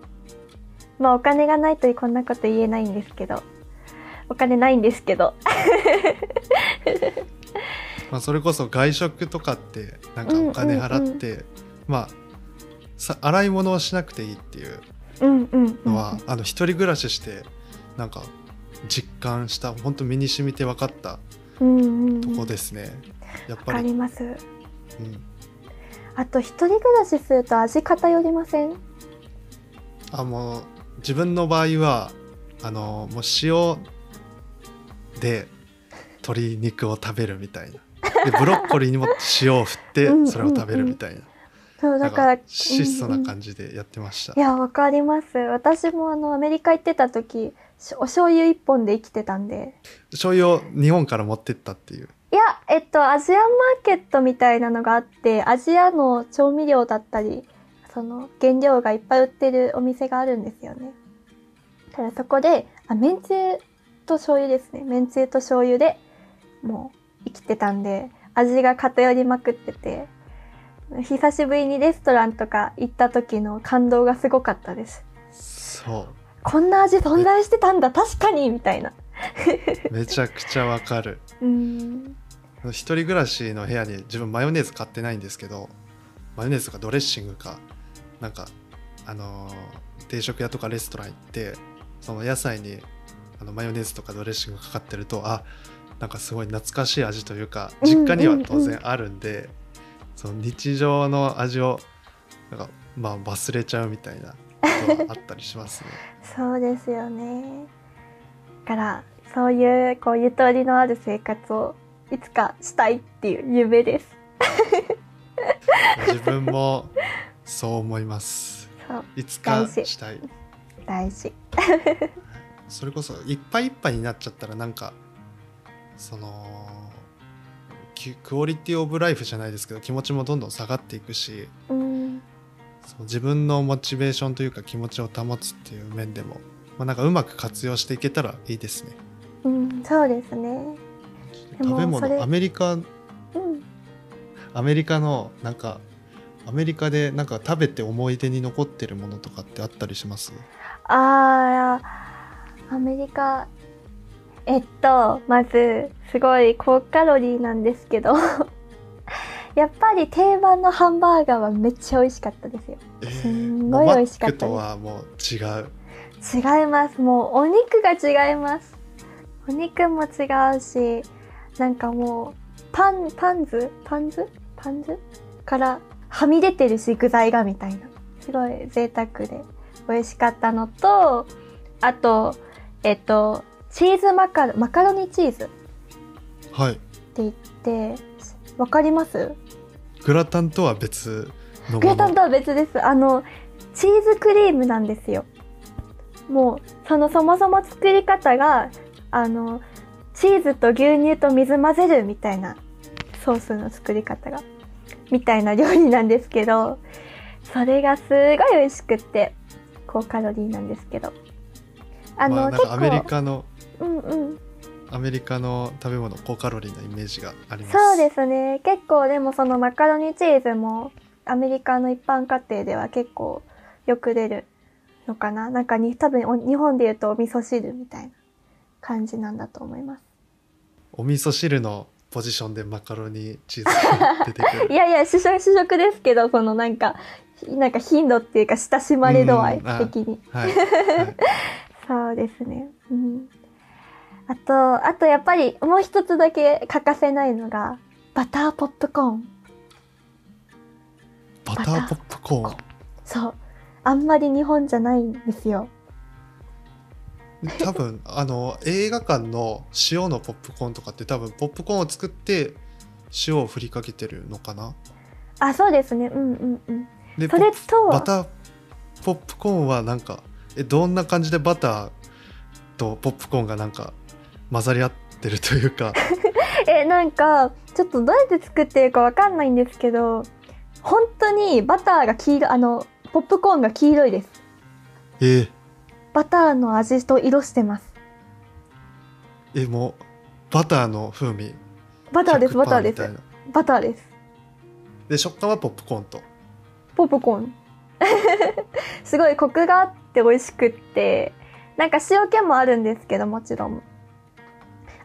まあお金がないとこんなこと言えないんですけど。お金ないんですけど。まあ、それこそ外食とかってなんかお金払って、まあさ洗い物をしなくていいっていううんうん、うん、のは、あの一人暮らししてなんか実感した本当身に染みて分かったうんうんうん。とこですね。やっわかぱり、ります。うん、あと一人暮らしすると味偏りません？あもう自分の場合はあのもう塩で鶏肉を食べるみたいな。でブロッコリーにも塩を振ってうんそれを食べるみたいな。そうだから質素な感じでやってました、いやわかります。私もあのアメリカ行ってた時しお醤油一本で生きてたんで。醤油を日本から持ってったっていう。いやえっとアジアンマーケットみたいなのがあってアジアの調味料だったりその原料がいっぱい売ってるお店があるんですよね。ただそこであめんつゆと醤油ですね。めんつゆと醤油でもう生きてたんで味が偏りまくってて久しぶりにレストランとか行った時の感動がすごかったです。そこんな味存在してたんだ確かにみたいな。う めちゃくちゃわかる。うーん。一人暮らしの部屋に自分マヨネーズ買ってないんですけどマヨネーズとかドレッシングかなんかあのー定食屋とかレストラン行ってその野菜にあのマヨネーズとかドレッシングがかかってるとあなんかすごい懐かしい味というかうん実家には当然あるんで、その日常の味をなんかまあ忘れちゃうみたいなことはあったりしますね。そうですよね。だからそういうこうゆとりのある生活をいつかしたいっていう夢です。自分もそう思います。いつか大事したい。大事。それこそいっぱいいっぱいになっちゃったらなんかそのきクオリティオブライフじゃないですけど気持ちもどんどん下がっていくしうん。そう自分のモチベーションというか気持ちを保つっていう面でも、まあ、なんかうまく活用していけたらいいですね。うんそうですね。食べ物アメリカうん。アメリカのなんかアメリカでなんか食べて思い出に残ってるものとかってあったりします？あーアメリカえっとまずすごい高カロリーなんですけど やっぱり定番のハンバーガーはめっちゃ美味しかったですよ。えすんごい美味しかったです。マックとはもう。違う。違います。もうお肉が違います。お肉も違うしなんかもうバンバンズ？バンズ？バンズ？からはみ出てるし具材がみたいな。すごい贅沢で美味しかったのとあとえっとチーズマカロマカロニチーズ。ってはい。言ってわかります？グラタンとは別。グラタンとは別です。あのチーズクリームなんですよ。もうそのそもそも作り方があのチーズと牛乳と水混ぜるみたいなソースの作り方がみたいな料理なんですけどそれがすごい美味しくって高カロリーなんですけど。あの、まあ、アメリカのうんうん。アメリカの食べ物高カロリーなイメージがあります。そうですね。結構でもそのマカロニチーズもアメリカの一般家庭では結構よく出るのかな。なんかに多分お日本で言うとお味噌汁みたいな感じなんだと思います。お味噌汁のポジションでマカロニチーズが 出てくる。いやいや主食主食ですけどそのなんかなんか頻度っていうか親しまれ度合い的に。はい、はい、そうですね。うんあとあとやっぱりもう一つだけ欠かせないのがバターポップコーン。バターポップコーン？そう。あんまり日本じゃないんですよ。多分あの映画館の塩のポップコーンとかって多分ポップコーンを作って塩を振りかけてるのかな？あそうですね。うんうんうん。でそれとバターポップコーンはなんかえどんな感じでバターとポップコーンがなんか混ざり合ってるというか。えなんかちょっとどうやって作ってるかわかんないんですけど本当にバターが黄色あのポップコーンが黄色いです。え。ーバターの味と色してます。えもうバターの風味。バターです100%バターです。バターです。で食感はポップコーンと。ポップコーン。すごいコクがあって美味しくってなんか塩気もあるんですけどもちろん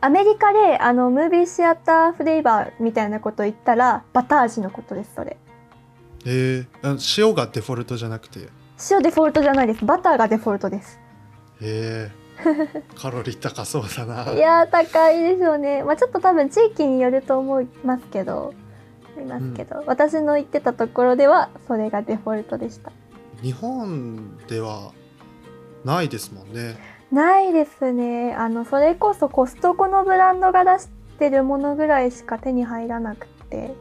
アメリカであのムービーシアターフレーバーみたいなこと言ったらバター味のことですそれ。えー、あ塩がデフォルトじゃなくて？塩デフォルトじゃないです。バターがデフォルトです。えー、カロリー高そうだな。いやー高いですよね。まあちょっと多分地域によると思いますけど。ありますけど、私の言ってたところではそれがデフォルトでした。日本ではないですもんねないですね。あのそれこそコストコのブランドが出してるものぐらいしか手に入らなくて。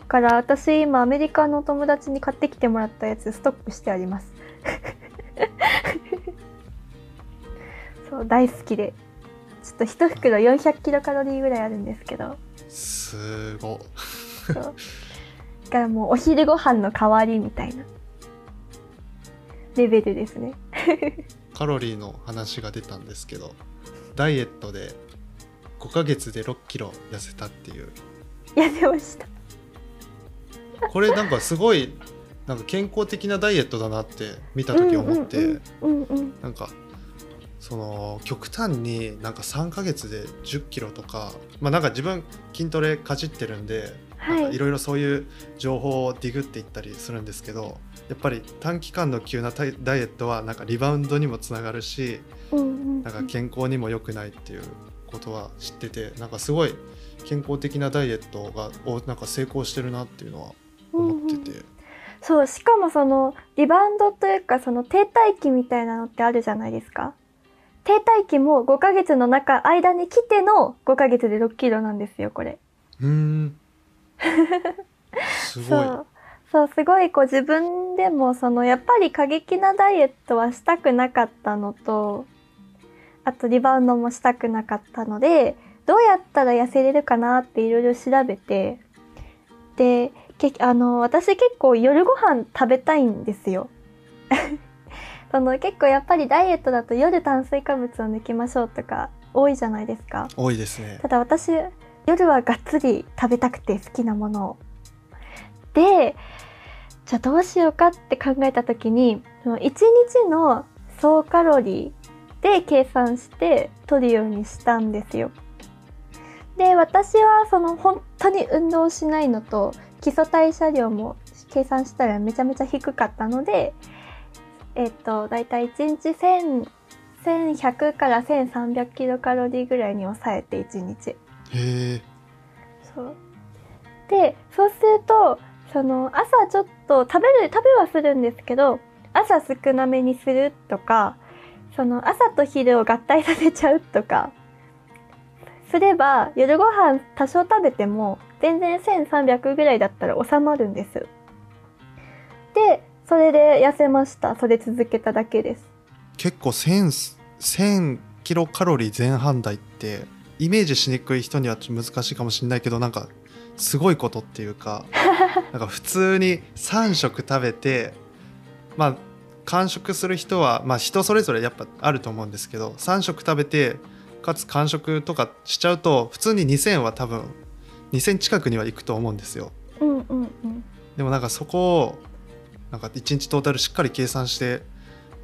だから私今アメリカの友達に買ってきてもらったやつストックしてあります。そう大好きで。ちょっと一袋400キロカロリーぐらいあるんですけど。すごそう。だからもうお昼ご飯の代わりみたいなレベルですねカロリーの話が出たんですけどダイエットで5ヶ月で6キロ痩せたっていう。やってました。これなんかすごいなんか健康的なダイエットだなって見た時思って、なんかその極端になんか3ヶ月で1 0キロとかまあなんか自分筋トレかじってるんではい。いろいろそういう情報をディグっていったりするんですけどやっぱり短期間の急なダイエットはなんかリバウンドにもつながるしなんか健康にも良くないっていうことは知っててなんかすごい健康的なダイエットがをなんか成功してるなっていうのは思ってて、うんうん。そうしかもそのリバウンドというかその停滞期みたいなのってあるじゃないですか。停滞期も5ヶ月の中間に来ての5ヶ月で6キロなんですよこれ。うーんすごいそうそうすごいこう自分でもそのやっぱり過激なダイエットはしたくなかったのとあとリバウンドもしたくなかったのでどうやったら痩せれるかなっていろいろ調べてでけあの私結構夜ご飯食べたいんですよ。その結構やっぱりダイエットだと夜炭水化物を抜きましょうとか多いじゃないですか。多いですねただ私夜はがっつり食べたくて好きなものを。でじゃあどうしようかって考えた時にその1日の総カロリーで計算して取るようにしたんですよ。で私はその本当に運動しないのと基礎代謝量も計算したらめちゃめちゃ低かったのでえっとだいたい1日1000 1100から1300キロカロリーぐらいに抑えて1日へえそう。でそうするとその朝ちょっと食べる食べはするんですけど朝少なめにするとかその朝と昼を合体させちゃうとかすれば夜ご飯多少食べても全然1300ぐらいだったら収まるんです。でそれで痩せました。それ続けただけです。結構1000 1000キロカロリー前半台ってイメージしにくい人にはちょっと難しいかもしれないけどなんかすごいことっていうか なんか普通に3食食べてまあ完食する人はまあ人それぞれやっぱあると思うんですけど3食食べてかつ完食とかしちゃうと普通に2000は多分2000近くにはいくと思うんですよ。うんうんうん。でもなんかそこをなんか1日トータルしっかり計算して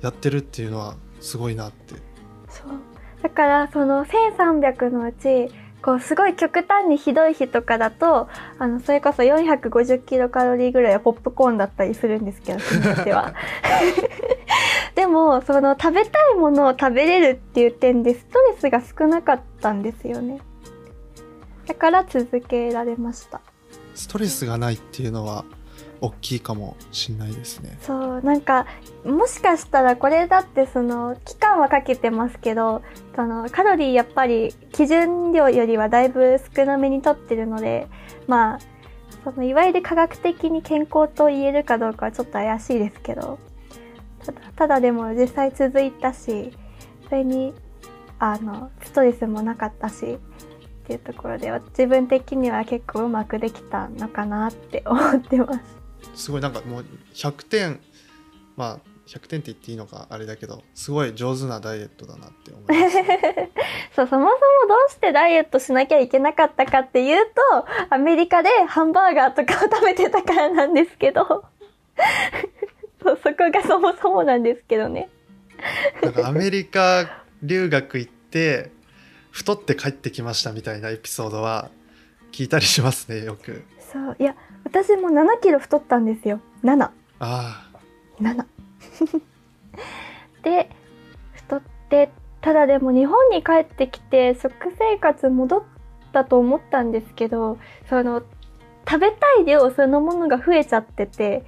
やってるっていうのはすごいなってだからその1300のうちこうすごい極端にひどい日とかだとあのそれこそ450キロカロリーぐらいはポップコーンだったりするんですけど日によっては。でもその食べたいものを食べれるっていう点でストレスが少なかったんですよね。だから続けられました。ストレスがないっていうのは大きいかもしんないですねそうなんかもしかしたらこれだってその期間はかけてますけどそのカロリーやっぱり基準量よりはだいぶ少なめにとってるのでまあそのいわゆる科学的に健康と言えるかどうかはちょっと怪しいですけどただただでも実際続いたしそれにあのストレスもなかったしっていうところでは自分的には結構うまくできたのかなって思ってます。すごいなんかもう100点まあ100点って言っていいのかあれだけどすごい上手なダイエットだなって思います そう、そもそもどうしてダイエットしなきゃいけなかったかっていうと、アメリカでハンバーガーとかを食べてたからなんですけど、そうそこがそもそもなんですけどね。なんかアメリカ留学行って太って帰ってきましたみたいなエピソードは聞いたりしますねよく。そう、いや、私も7キロ太ったんですよ。7。あ7。で、太って、ただでも日本に帰ってきて食生活戻ったと思ったんですけど、その、食べたい量そのものが増えちゃってて、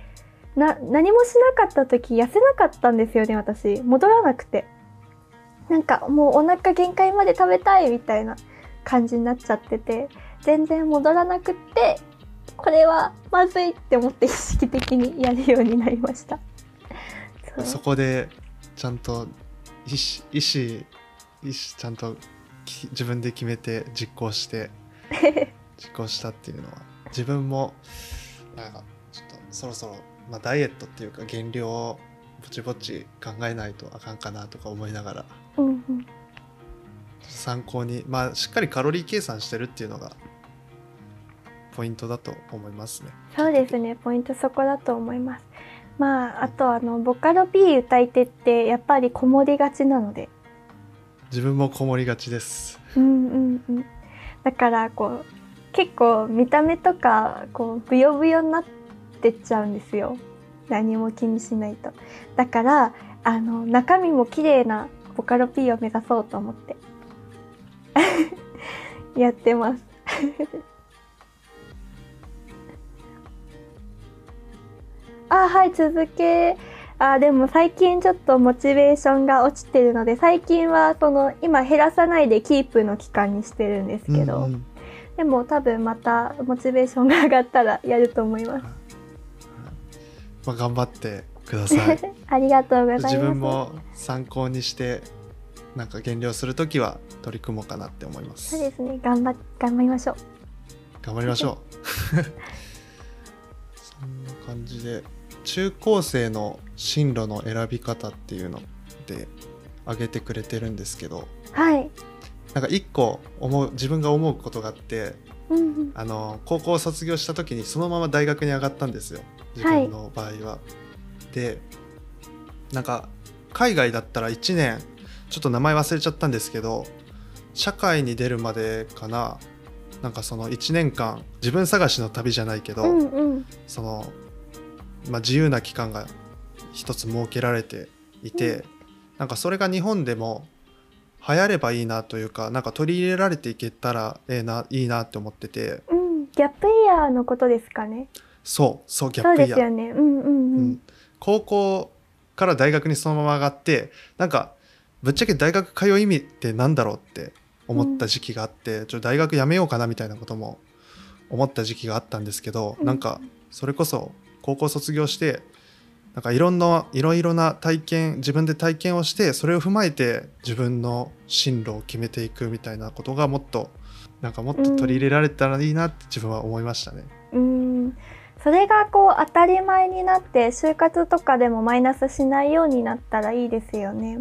な、何もしなかった時痩せなかったんですよね、私。戻らなくて。なんかもうお腹限界まで食べたいみたいな感じになっちゃってて、全然戻らなくって、これはまずいって思って意識的にやるようになりました。あ そこでちゃんと意思意思意思ちゃんとき自分で決めて実行して 実行したっていうのは自分もなんかちょっとそろそろ、まあ、ダイエットっていうか減量をぼちぼち考えないとあかんかなとか思いながらうんうん、参考にまあしっかりカロリー計算してるっていうのがポイントだと思いますね。そうですね。ポイントそこだと思います。まああとあのボカロ P 歌い手ってやっぱりこもりがちなので。自分もこもりがちです。うんうんうん。だからこう結構見た目とかこうブヨブヨになってっちゃうんですよ。何も気にしないと。だからあの中身も綺麗なボカロ P を目指そうと思って。やってますあはい続けあでも最近ちょっとモチベーションが落ちてるので最近はその今減らさないでキープの期間にしてるんですけど、うんうんでも多分またモチベーションが上がったらやると思います。まあ、頑張ってください。ありがとうございます。自分も参考にしてなんか減量するときは取り組もうかなって思いますそうですね。頑張頑張りましょう。頑張りましょう そんな感じで中高生の進路の選び方っていうので挙げてくれてるんですけどはい。なんか一個思う自分が思うことがあってうんうん。あの高校を卒業した時にそのまま大学に上がったんですよ自分の場合は。でなんか海外だったら1年ちょっと名前忘れちゃったんですけど社会に出るまでかななんかその1年間自分探しの旅じゃないけど、うんうん。その、まあ、自由な期間が一つ設けられていて、うんなんかそれが日本でも流行ればいいなというかなんか取り入れられていけたらええないいなって思っててうん。ギャップイヤーのことですかね。そうそうギャップイヤーですよね。うんうんううんん。高校から大学にそのまま上がってなんかぶっちゃけ大学通う意味ってなんだろうって思った時期があって、ちょっと大学辞めようかなみたいなことも思った時期があったんですけど、うんなんかそれこそ高校卒業してなんかいろんないろいろな体験自分で体験をしてそれを踏まえて自分の進路を決めていくみたいなことがもっとなんかもっと取り入れられたらいいなって自分は思いましたね。うんそれがこう当たり前になって就活とかでもマイナスしないようになったらいいですよね。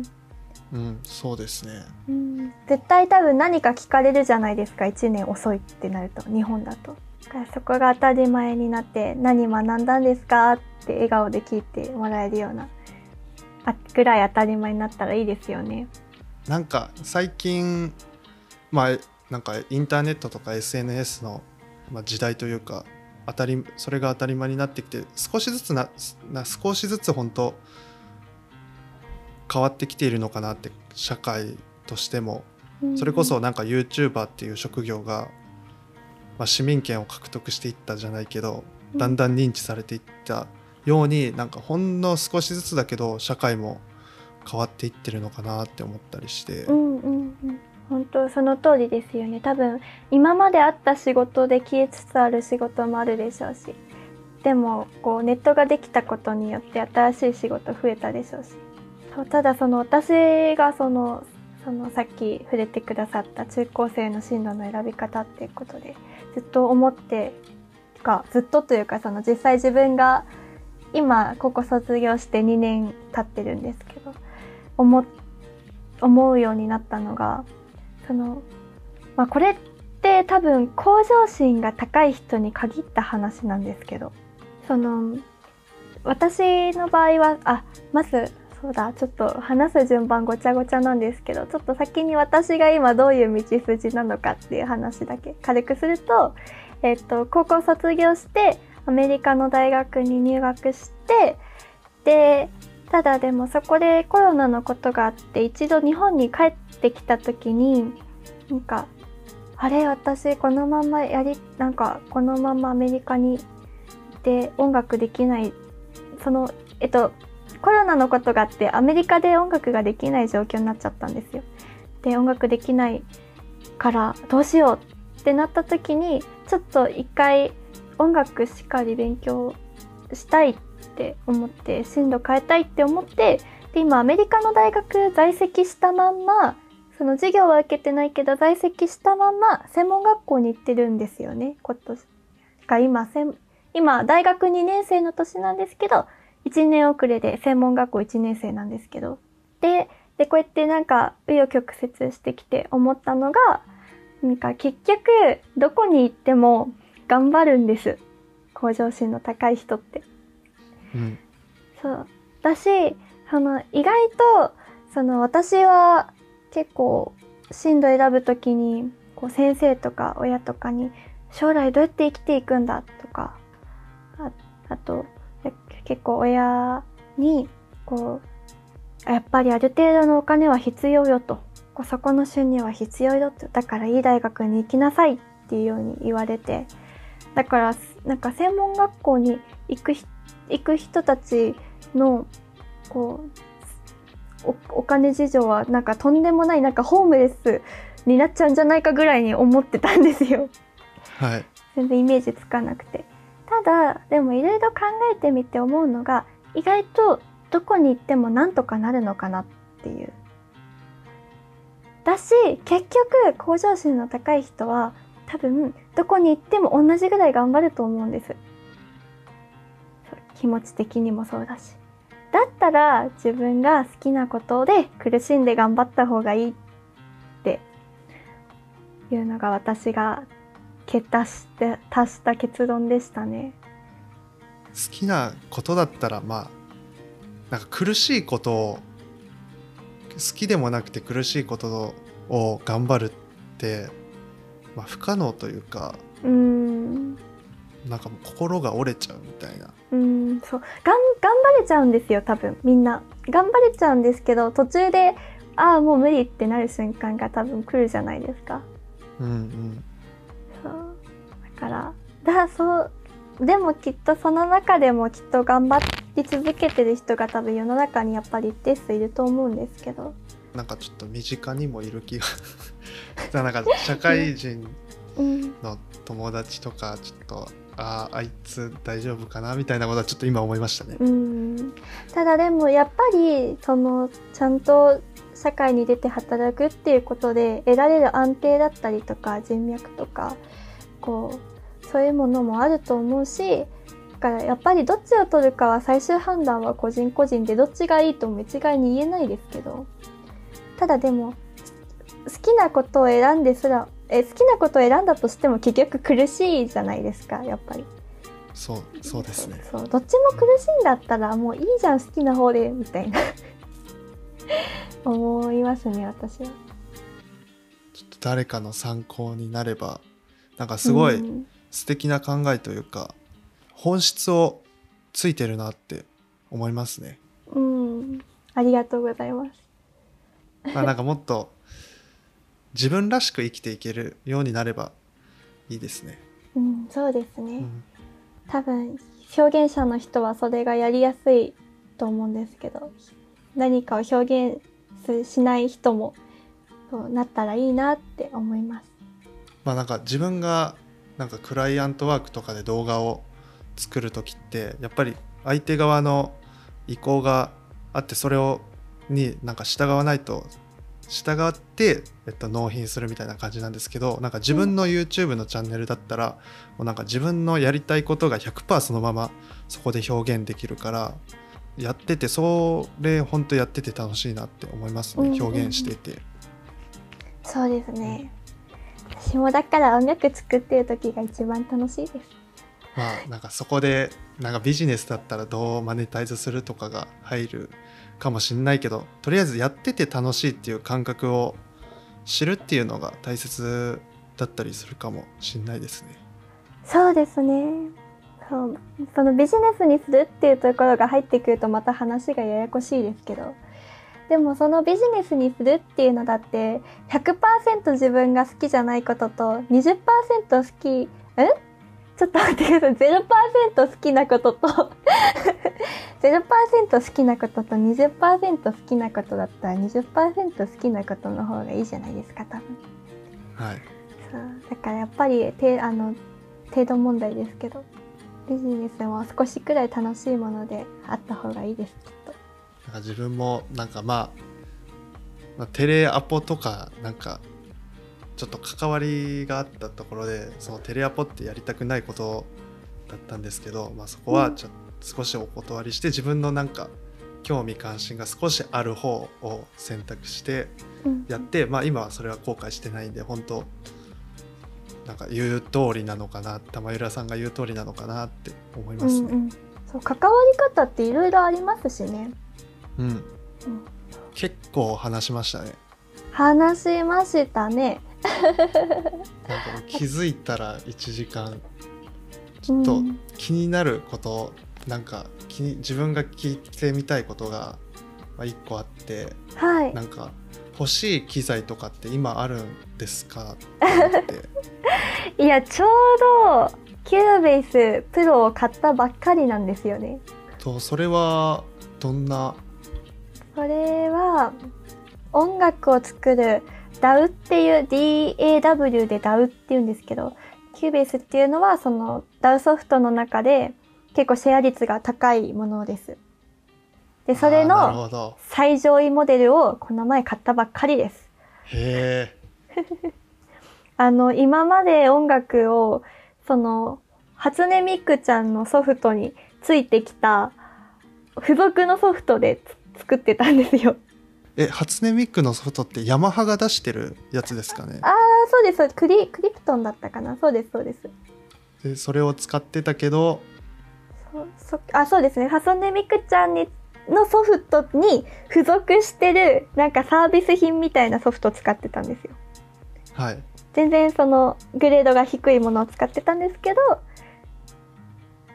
うん、そうですね。うん絶対多分何か聞かれるじゃないですか1年遅いってなると日本だと。そこが当たり前になって何学んだんですかって笑顔で聞いてもらえるようなあぐらい当たり前になったらいいですよね。なんか最近まあなんかインターネットとか SNS の、まあ、時代というか当たりそれが当たり前になってきて少しずつなな少しずつ本当変わってきているのかなって社会としてもそれこそなんか YouTuber っていう職業が、まあ、市民権を獲得していったじゃないけどうん。だんだん認知されていったようになんかほんの少しずつだけど社会も変わっていってるのかなって思ったりして。うんうんうん。本当その通りですよね。多分今まであった仕事で消えつつある仕事もあるでしょうし。でもこうネットができたことによって新しい仕事増えたでしょうし。そうただその私がそのそのさっき触れてくださった中高生の進路の選び方っていうことでずっと思ってかずっとというかその実際自分が今高校卒業して2年経ってるんですけど思思うようになったのがその、まあ、これって多分向上心が高い人に限った話なんですけどその私の場合はあまずそうだちょっと話す順番ごちゃごちゃなんですけどちょっと先に私が今どういう道筋なのかっていう話だけ軽くすると、えっと高校卒業してアメリカの大学に入学してでただでもそこでコロナのことがあって一度日本に帰ってきた時になんかあれ私このままやりなんかこのままアメリカに行って音楽できないそのえっとコロナのことがあってアメリカで音楽ができない状況になっちゃったんですよ。で音楽できないからどうしようってなった時にちょっと一回音楽しっかり勉強したいって思って進路変えたいって思ってで今アメリカの大学在籍したまんまその授業は受けてないけど在籍したまんま専門学校に行ってるんですよね今年が今今大学2年生の年なんですけど1年遅れで専門学校1年生なんですけど。ででこうやってなんか紆余曲折してきて思ったのがなんか結局どこに行っても頑張るんです。向上心の高い人って。うん。そう。だしその意外とその私は結構進路選ぶときにこう先生とか親とかに将来どうやって生きていくんだとかああとや結構親にこうやっぱりある程度のお金は必要よと。こうそこの収入は必要よと。だからいい大学に行きなさいっていうように言われて。だからなんか専門学校に行く人行く人たちのこうおお金事情はなんかとんでもないなんかホームレスになっちゃうんじゃないかぐらいに思ってたんですよ。はい。全然イメージつかなくてただでもいろいろ考えてみて思うのが意外とどこに行ってもなんとかなるのかなっていう。だし結局向上心の高い人は多分どこに行っても同じぐらい頑張ると思うんです。気持ち的にもそうだし。だったら自分が好きなことで苦しんで頑張った方がいいっていうのが私が結達して達した結論でしたね。好きなことだったらまあなんか苦しいことを好きでもなくて苦しいことを頑張るって、まあ、不可能というかうーん。なんかもう心が折れちゃうみたいな。うーんそう。がん頑張れちゃうんですよ多分。みんな。頑張れちゃうんですけど途中でああもう無理ってなる瞬間が多分来るじゃないですか。うんうんから。だそうでもきっとその中でもきっと頑張り続けてる人が多分世の中にやっぱり一定数いると思うんですけど。なんかちょっと身近にもいる気が。なんか社会人うんの友達とかちょっとあああいつ大丈夫かなみたいなことはちょっと今思いましたね。うん。ただでもやっぱりそのちゃんと社会に出て働くっていうことで得られる安定だったりとか人脈とかこうそういうものもあると思うしだからやっぱりどっちを取るかは最終判断は個人個人でどっちがいいとも一概に言えないですけどただでも好きなことを選んですらえ好きなことを選んだとしても結局苦しいじゃないですかやっぱり。そうそうですね。そうどっちも苦しいんだったらもういいじゃん好きな方でみたいな 思いますね私は。ちょっと誰かの参考になればなんかすごいうん素敵な考えというか、本質をついてるなって思いますね。うん、ありがとうございます。まあなんかもっと自分らしく生きていけるようになればいいですね。うん、そうですね。うん、多分表現者の人はそれがやりやすいと思うんですけど、何かを表現しない人もそうなったらいいなって思います。まあなんか自分がなんかクライアントワークとかで動画を作る時ってやっぱり相手側の意向があってそれをになんか従わないと従って、えっと、納品するみたいな感じなんですけどなんか自分の YouTube のチャンネルだったら、もうなんか自分のやりたいことが100%そのままそこで表現できるからやっててそれ本当やってて楽しいなって思いますね表現していて。そうですね。私もだから音楽作ってる時が一番楽しいです。まあなんかそこでなんかビジネスだったらどうマネタイズするとかが入るかもしんないけどとりあえずやってて楽しいっていう感覚を知るっていうのが大切だったりするかもしんないですね。そうですね。そうそのビジネスにするっていうところが入ってくるとまた話がややこしいですけどでもそのビジネスにするっていうのだって100%自分が好きじゃないことと20%好きんちょっと待ってください0%好きなことと 0%好きなことと20%好きなことだったら20%好きなことの方がいいじゃないですか多分。はい。そうだからやっぱりてあの程度問題ですけどビジネスも少しくらい楽しいものであった方がいいですきっと。なんか自分もなんかまあ、まあ、テレアポとかなんかちょっと関わりがあったところでそのテレアポってやりたくないことだったんですけど、まあ、そこはちょっと少しお断りして自分のなんか興味関心が少しある方を選択してうんやって、まあ、今はそれは後悔してないんで本当なんか言う通りなのかな玉浦さんが言う通りなのかなって思いますね。うんうん、そう関わり方っていろいろありますしね。うんうん結構話しましたね。話しましたね。なんかもう気づいたら1時間ちょっとうん気になることなんか気に自分が聞いてみたいことがまあ1個あってはいなんか欲しい機材とかって今あるんですか？っ ていやちょうど Cubase Pro を買ったばっかりなんですよね。とそれはどんなそれは音楽を作る DAW っていう DAW で DAW っていうんですけど Cubase っていうのはその DAW ソフトの中で結構シェア率が高いものです。でそれの最上位モデルをこの前買ったばっかりです。へえ あの今まで音楽をその初音ミクちゃんのソフトについてきた付属のソフトでつ作ってたんですよ。え初音ミクのソフトってヤマハが出してるやつですかね？ああ、そうです。クリ、クリプトンだったかな？そうです、そうです。でそれを使ってたけどそ、そ、あ、そうですね。ハソネミクちゃんに、のソフトに付属してる、なんかサービス品みたいなソフトを使ってたんですよ。はい全然その、グレードが低いものを使ってたんですけど、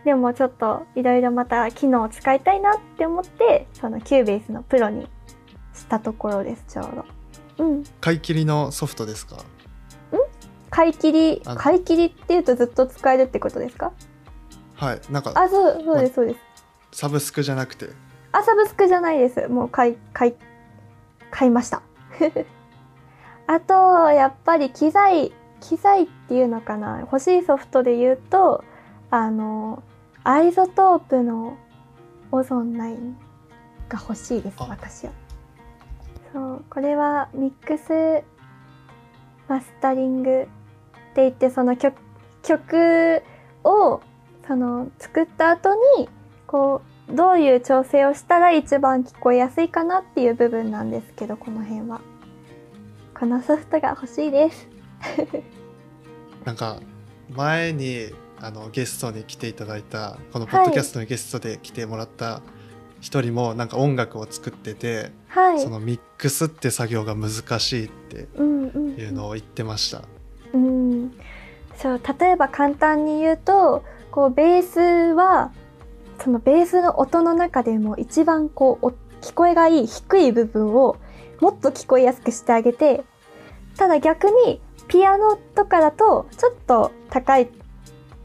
でもちょっと、いろいろまた機能を使いたいなって思って、その、 Cubase のプロにしたところです、ちょうど。うん。買い切りのソフトですか？買い切り、買い切りっていうとずっと使えるってことですか？はいなんかあ、そう、そうです、そうです。サブスクじゃなくてあ、サブスクじゃないです。もう買い、買い、買いました。あと、やっぱり機材、機材っていうのかな？欲しいソフトで言うと、あの iZotope の Ozone 9が欲しいですあ。私はそうこれはミックスマスタリングって言ってその曲曲をその作った後にこうどういう調整をしたら一番聞こえやすいかなっていう部分なんですけどこの辺は。このソフトが欲しいです。なんか前にあのゲストに来ていただいたこのポッドキャストのゲストで来てもらった一人もなんか音楽を作ってて、はい。そのミックスって作業が難しいっていうのを言ってました。うん、そう例えば簡単に言うとこうベースはそのベースの音の中でも一番こうお聞こえがいい低い部分をもっと聞こえやすくしてあげてただ逆にピアノとかだとちょっと高い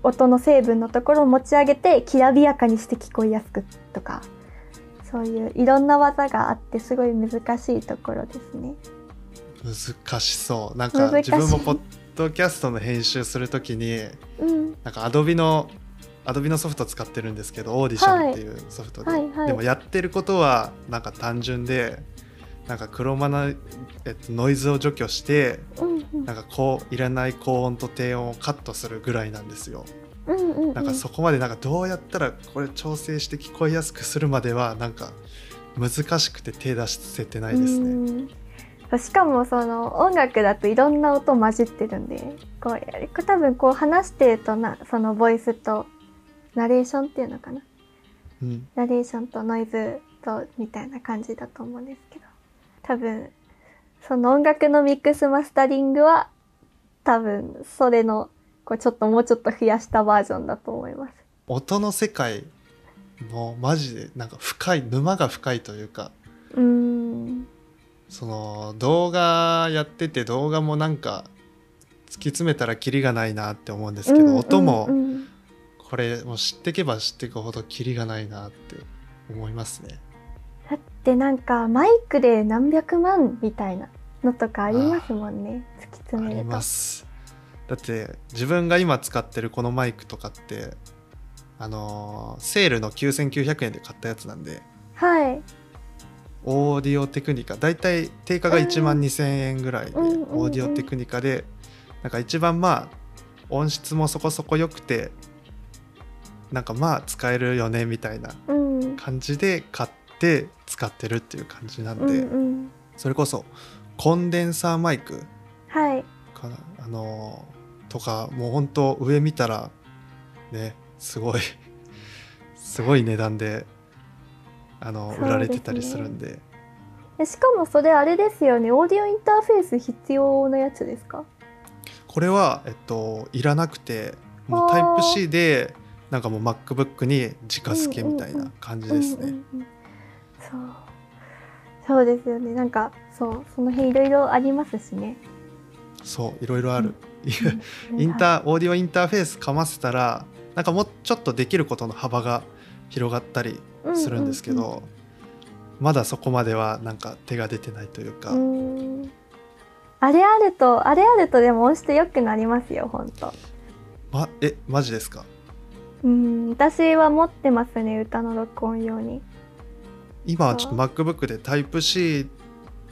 音の成分のところを持ち上げてきらびやかにして聞こえやすくとかそういういろんな技があってすごい難しいところですね。難しそう。なんか自分もポッドキャストの編集するときにうん、なんかアドビのアドビのソフト使ってるんですけどオーディションっていうソフトで、はいはいはい。でもやってることはなんか単純でなんか黒マナ、えっと、ノイズを除去してうんうん。なんかこういらない高音と低音をカットするぐらいなんですよ。うんうんうん。なんかそこまでなんかどうやったらこれ調整して聞こえやすくするまではなんか難しくて手出せてないですね。うんしかもその音楽だといろんな音混じってるんでこう多分こう話してるとなそのボイスとナレーションっていうのかな？うん、ナレーションとノイズとみたいな感じだと思うんですけど多分その音楽のミックスマスタリングは多分それのこうちょっともうちょっと増やしたバージョンだと思います。音の世界もマジでなんか深い沼が深いというかうーんその動画やってて動画もなんか突き詰めたらキリがないなって思うんですけど、うん音もうんうんこれもう知ってけば知っていくほどキリがないなって思いますね。だってなんかマイクで何百万みたいなのとかありますもんね。突きあ詰めると。ります。だって自分が今使ってるこのマイクとかってあのーセールの9900円で買ったやつなんで。はい。オーディオテクニカだいたい定価が1万2000円ぐらいで、うん。うんうんうん。オーディオテクニカでなんか一番まあ音質もそこそこ良くてなんかまあ使えるよねみたいなうん。感じで買って使ってるっていう感じなんうんで、うん。それこそコンデンサーマイクはい。かな？あのーとかもう本当上見たらねすごい すごい値段であの、ね。売られてたりするんで。でしかもそれあれですよね。オーディオインターフェース必要なやつですか？これは、えっと、いらなくてもうタイプ C でなんかもう MacBook に直付けみたいな感じですね。うんうんうんそう。そうですよね。なんかそうその辺いろいろありますしね。そういろいろある、うん。インターオーディオインターフェースかませたらなんかもうちょっとできることの幅が広がったりするんですけど、うんまだそこまではなんか手が出てないというか、うん。うんあれあるとあれあるとでも音質良くなりますよ本当ま、えマジですか？うん私は持ってますね歌の録音用に今はちょっと MacBook でタイプ C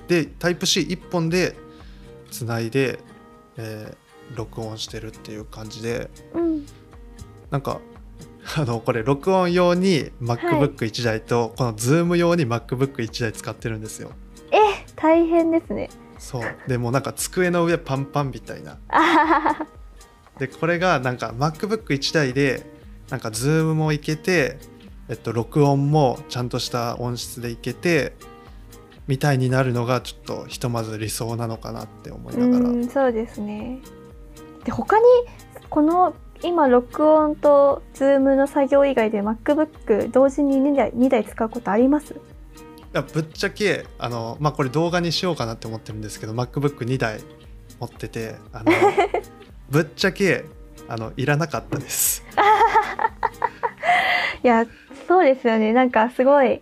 でタイプ C1 本でつないで、えー録音してるっていう感じで。うん。なんかあのこれ録音用に MacBook1 台と、この Zoom 用に MacBook1 台使ってるんですよ。え大変ですね。そう。でもうなんか机の上パンパンみたいな。でこれがなんか MacBook1 台でなんか Zoom もいけてえっと録音もちゃんとした音質でいけてみたいになるのがちょっとひとまず理想なのかなって思いながら。うんそうですね。で他にこの今録音と Zoom の作業以外で MacBook 同時に2台 ,2 台使うことあります？いやぶっちゃけあの、まあ、これ動画にしようかなって思ってるんですけど MacBook2 台持っててあの ぶっちゃけあのいらなかったです。いやそうですよね。なんかすごい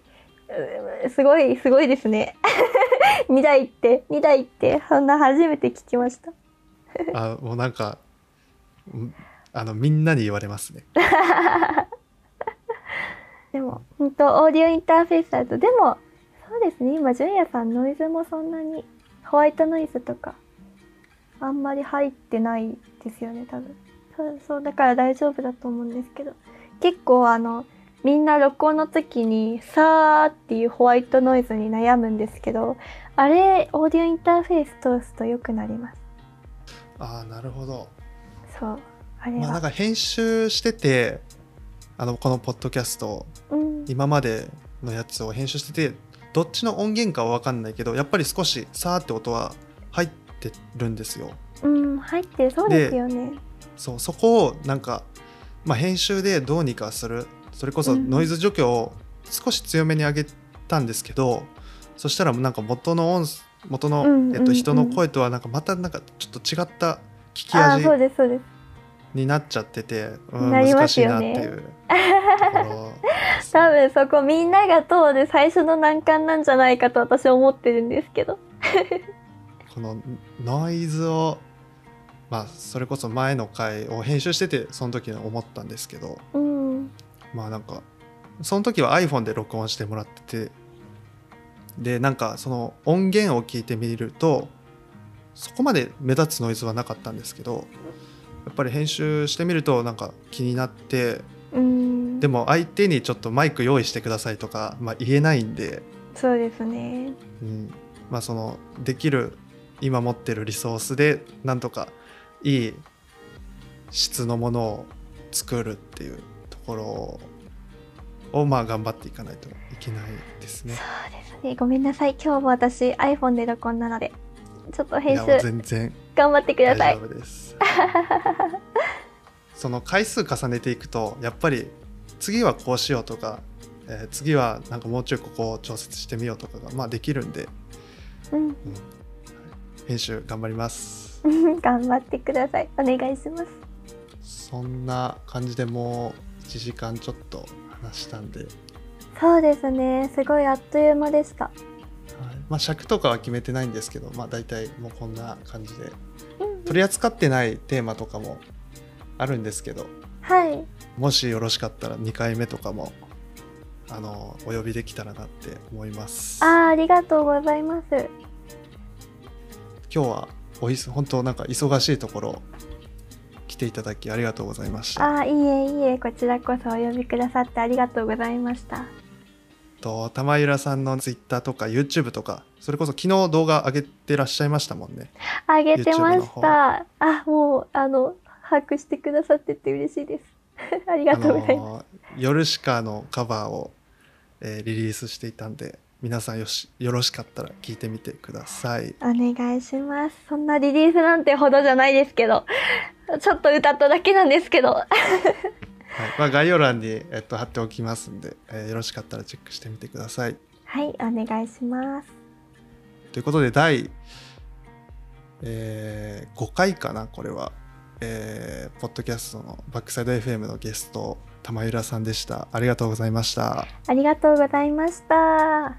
うすごいすごいですね。2台って2台ってそんな初めて聞きました。あもうなんかうんあのみんなに言われますね。でも本当オーディオインターフェースだとでもそうですね。今純也さんノイズもそんなにホワイトノイズとかあんまり入ってないですよね多分。そうそうだから大丈夫だと思うんですけど結構あのみんな録音の時にさーっていうホワイトノイズに悩むんですけどあれオーディオインターフェース通すと良くなります。ああなるほど。そうあれは、まあなんか編集しててあのこのポッドキャストうん。今までのやつを編集しててどっちの音源かは分かんないけどやっぱり少しさーって音は入ってるんですよ。うん入ってそうですよね。そうそこをなんか、まあ、編集でどうにかするそれこそうんノイズ除去を少し強めに上げたんですけど、そしたらなんか元の音元の、うんうんえっと、人の声とはなんかまたなんかちょっと違った聞き味そうですそうです。になっちゃってて、うん難しいなっていう。多分そこみんなが通る最初の難関なんじゃないかと私は思ってるんですけど。このノイズをまあそれこそ前の回を編集しててその時に思ったんですけど。うんまあなんかその時は iPhone で録音してもらっててでなんかその音源を聞いてみるとそこまで目立つノイズはなかったんですけどやっぱり編集してみるとなんか気になってうん。でも相手にちょっとマイク用意してくださいとか、まあ、言えないんで、そうですね。うん。まあ、そのできる今持ってるリソースでなんとかいい質のものを作るっていうところをまあ頑張っていかないといけないですね。そうですね。ごめんなさい。今日も私 iPhone で録音なのでちょっとい編集全然頑張ってくだ大さい。丈夫です。その回数重ねていくとやっぱり次はこうしようとか、えー次はなんかもうちょいここを調節してみようとかがまあできるんで。うん。編集頑張ります。頑張ってください。お願いします。そんな感じでもう1時間ちょっと話したんで、はいそうですね。すごいあっという間でした。まあ、尺とかは決めてないんですけど、まあ、大体もうこんな感じで。うん取り扱ってないテーマとかもあるんですけどはい。もしよろしかったら2回目とかもあのお呼びできたらなって思います。あーありがとうございます。今日はおいす本当なんか忙しいところ来ていただきありがとうございました。あーいいえいいえこちらこそお呼びくださってありがとうございました。と玉浦さんのツイッターとか YouTube とかそれこそ昨日動画上げてらっしゃいましたもんね。あげてまし方。たあもうあの把握してくださってて嬉しいです。ありがとうございます、あのヨルシカのカバーを、えーリリースしていたんで皆さんよしよろしかったら聞いてみてください。お願いします。そんなリリースなんてほどじゃないですけどちょっと歌っただけなんですけど。はい。まあ、概要欄に、えっと、貼っておきますんで、えーよろしかったらチェックしてみてください。はいお願いします。ということで第、えー5回かなこれは、えーポッドキャストのバックサイド FM のゲスト玉浦さんでした。ありがとうございました。ありがとうございました